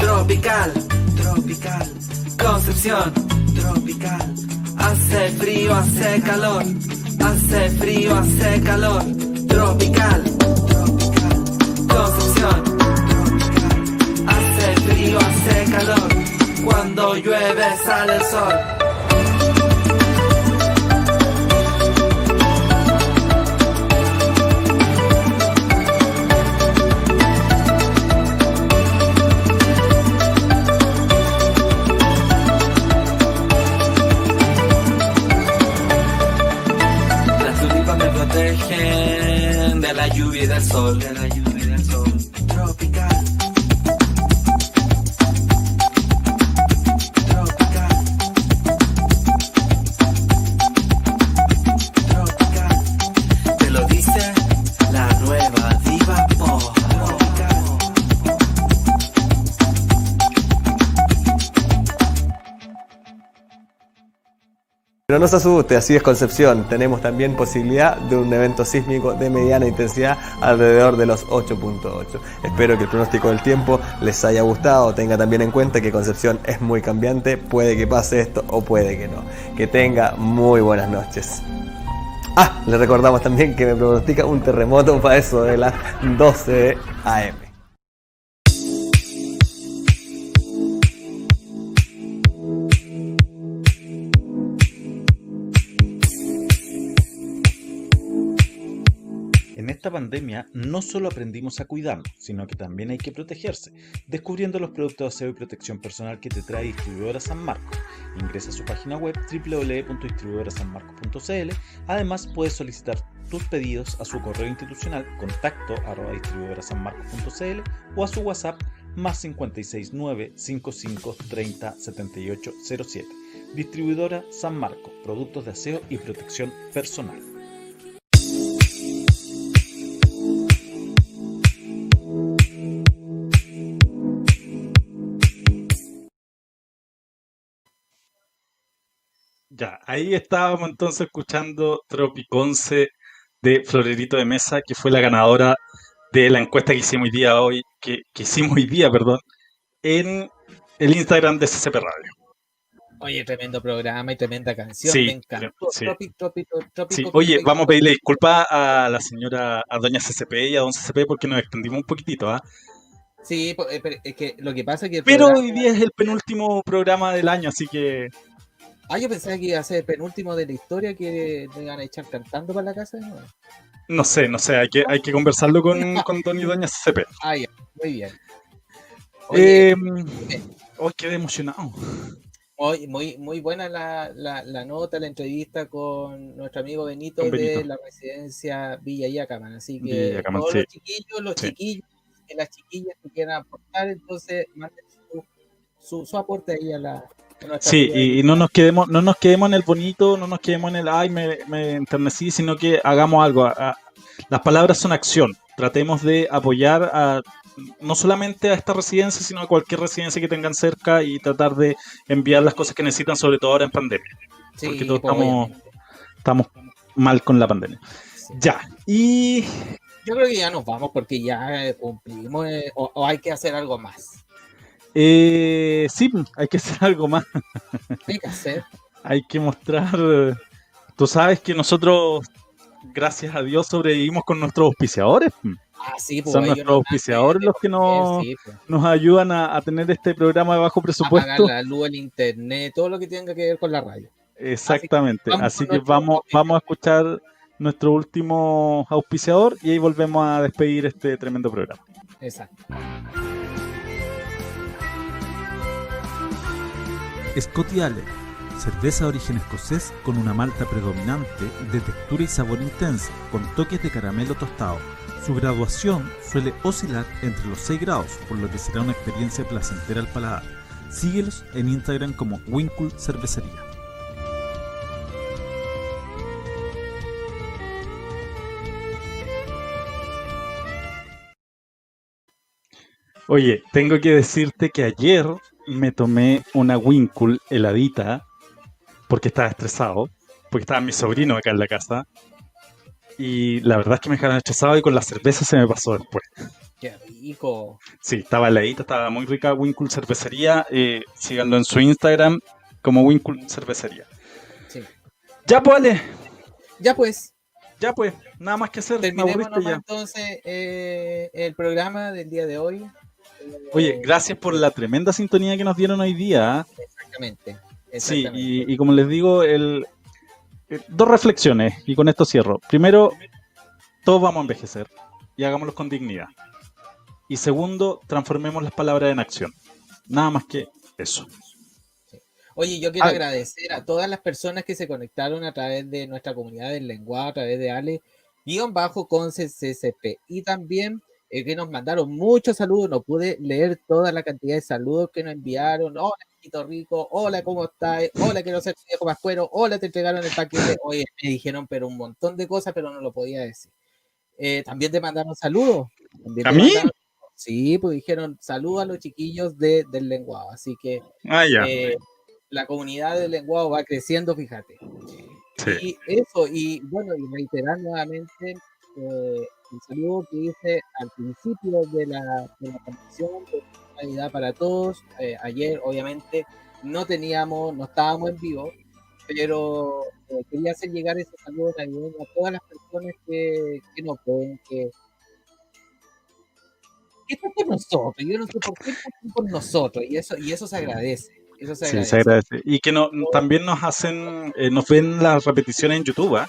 Tropical, tropical. Concepción, tropical. Hace frío, hace calor. Hace frío, hace calor. Tropical. frío hace calor, cuando llueve sale el sol. Las me protegen de la lluvia y del sol. De la lluvia Pero no se asuste, así es Concepción. Tenemos también posibilidad de un evento sísmico de mediana intensidad alrededor de los 8.8. Espero que el pronóstico del tiempo les haya gustado. Tenga también en cuenta que Concepción es muy cambiante. Puede que pase esto o puede que no. Que tenga muy buenas noches. Ah, le recordamos también que me pronostica un terremoto para eso de las 12 AM. Esta pandemia no solo aprendimos a cuidarnos, sino que también hay que protegerse, descubriendo los productos de aseo y protección personal que te trae Distribuidora San Marcos. Ingresa a su página web www.distribuidorasanmarcos.cl. Además, puedes solicitar tus pedidos a su correo institucional contacto arroba distribuidorasanmarcos.cl o a su WhatsApp más 569 55 30 78 07. Distribuidora San Marcos, productos de aseo y protección personal. Ya, ahí estábamos entonces escuchando Tropiconce de Florerito de Mesa, que fue la ganadora de la encuesta que hicimos hoy día hoy, que, que hicimos hoy día, perdón, en el Instagram de CCP Radio. Oye, tremendo programa y tremenda canción. Sí, me encantó. sí. Tropi- tropi- tropi- Sí, tropi- oye, vamos a pedirle disculpas a la señora, a doña CCP y a don CCP porque nos extendimos un poquitito, ¿ah? Sí, eh, pero es que lo que pasa es que. Pero programa- hoy día es el penúltimo programa del año, así que Ah, yo pensaba que iba a ser el penúltimo de la historia que le iban a echar cantando para la casa no sé, no sé, hay que, hay que conversarlo con, con don y doña CCP. Ah, ya, muy bien. Oye, Eh, oh, quedé emocionado. muy, muy, muy buena la, la, la nota, la entrevista con nuestro amigo Benito, de la residencia Villa Yacaman. Así que todos sí. los chiquillos, los Sí. chiquillos, y las chiquillas que quieran aportar, entonces manden su, su, su aporte ahí a la. Sí, y, y no nos quedemos, no nos quedemos en el bonito, no nos quedemos en el ay, me, me enternecí, sino que hagamos algo. A- a- las palabras son acción. Tratemos de apoyar a no solamente a esta residencia, sino a cualquier residencia que tengan cerca y tratar de enviar las cosas que necesitan, sobre todo ahora en pandemia. Sí, porque todos pues, estamos- mal con la pandemia. Sí. Ya, y Yo creo que ya nos vamos porque ya cumplimos eh, o, o hay que hacer algo más. Eh, sí, hay que hacer algo más. Hay que hacer. hay que mostrar. eh, Tú sabes que nosotros, gracias a Dios, sobrevivimos con nuestros auspiciadores. Ah, sí, pues, Son nuestros auspiciadores los que nos, comer, sí, pues. nos ayudan a, a tener este programa de bajo a pagar presupuesto. la luz, el internet, todo lo que tenga que ver con la radio. Exactamente. vamos Así que nuestro vamos, auspiciador. vamos a escuchar nuestro último auspiciador y ahí volvemos a despedir este tremendo programa. Exacto. Scotty Allen, cerveza de origen escocés con una malta predominante de textura y sabor intenso, con toques de caramelo tostado. Su graduación suele oscilar entre los 6 grados, por lo que será una experiencia placentera al paladar. Síguelos en Instagram como Winkle Cervecería. Oye, tengo que decirte que ayer me tomé una Winkle heladita porque estaba estresado, porque estaban mis sobrinos acá en la casa. Y la verdad es que me dejaron estresado y con la cerveza se me pasó después. Qué rico. Sí, estaba heladita, estaba muy rica Winkle Cervecería. Eh, síganlo en su Instagram como Winkle Cervecería. Sí. Ya pues, Ale, Ya pues, ya pues, nada más que hacer, terminemos nomás ya. entonces eh, el programa del día de hoy. Oye, gracias por la tremenda sintonía que nos dieron hoy día. ¿ah? Exactamente. Sí, exactamente. y, y como les digo, el, eh, dos reflexiones y con esto cierro. Primero, todos vamos a envejecer y hagámoslo con dignidad. Y segundo, transformemos las palabras en acción. Nada más que eso. Oye, yo quiero Ah. agradecer a todas las personas que se conectaron a través de nuestra comunidad del lenguaje, a través de Ale, guion bajo con CCP. Y también eh, que nos mandaron muchos saludos, no pude leer toda la cantidad de saludos que nos enviaron. Hola, Quito Rico, hola, ¿cómo estás? Hola, quiero ser viejo pascuero, hola, te entregaron el paquete. Oye, me dijeron, pero un montón de cosas, pero no lo podía decir. Eh, también te mandaron saludos. ¿A mí? sí, pues dijeron saludos a los chiquillos de, del lenguado. Así que ah, eh, la comunidad del lenguado va creciendo, fíjate. Y eso, y bueno, y reiterar nuevamente eh, el saludo que hice al principio de la, de la transmisión de Navidad para todos. Eh, ayer, obviamente, no teníamos, no estábamos en vivo, pero eh, quería hacer llegar ese saludo navideño a todas las personas que, que nos ven, que, que están con nosotros. Yo no sé por qué están con nosotros, y eso, y eso se agradece. Eso se agradece. Sí, se agradece. Y que no, también nos hacen, eh, nos ven las repeticiones en YouTube, ¿ah?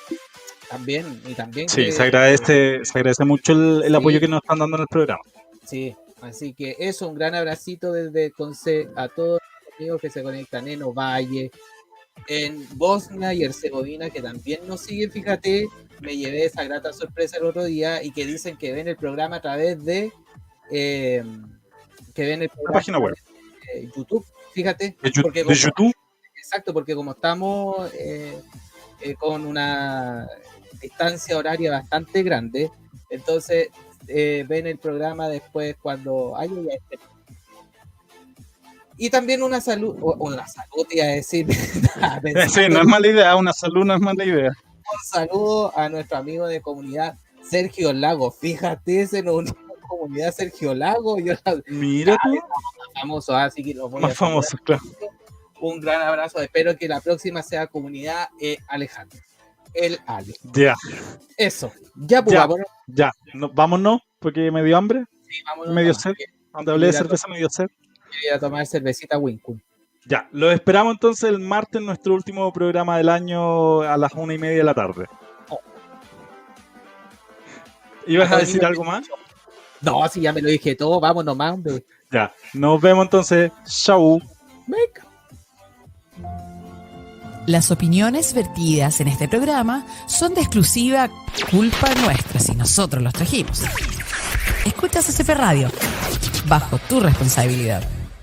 También, y también. Sí, se, agradece, se agradece mucho el, apoyo que nos están dando en el programa. Sí, así que eso, un gran abracito desde Conce a todos los amigos que se conectan en Ovalle, en Bosnia y Herzegovina, que también nos siguen, fíjate, me llevé esa grata sorpresa el otro día y que dicen que ven el programa a través de eh, que ven el programa la página web de YouTube, fíjate. ¿De, YouTube? Exacto, porque como estamos eh, eh, con una distancia horaria bastante grande. Entonces, eh, ven el programa después cuando haya ya este. Y también una salud, o una salud, iba a decir. sí, no es mala idea, una salud no es mala idea. Un saludo a nuestro amigo de comunidad, Sergio Lago. Fíjate, ese no comunidad Sergio Lago. Yo, Mira tú. Más famoso, así que Más famoso, claro. Un gran abrazo. Espero que la próxima sea comunidad eh, Alejandro el Ale. Ya. Eso. Ya, pues, ya, Ya, vámonos, porque me dio hambre. Sí, vámonos. Me dio sed. Cuando hablé de cerveza me dio sed. Quería tomar cervecita Winkun. Ya, lo esperamos entonces el martes, nuestro último programa del año a las una y media de la tarde. Oh. ¿Ibas a decir algo más? No, si ya me lo dije todo, nomás, hombre. Ya, nos vemos entonces. Chau. Venga. Las opiniones vertidas en este programa son de exclusiva culpa nuestra si nosotros los trajimos. Escuchas CCP Radio, bajo tu responsabilidad.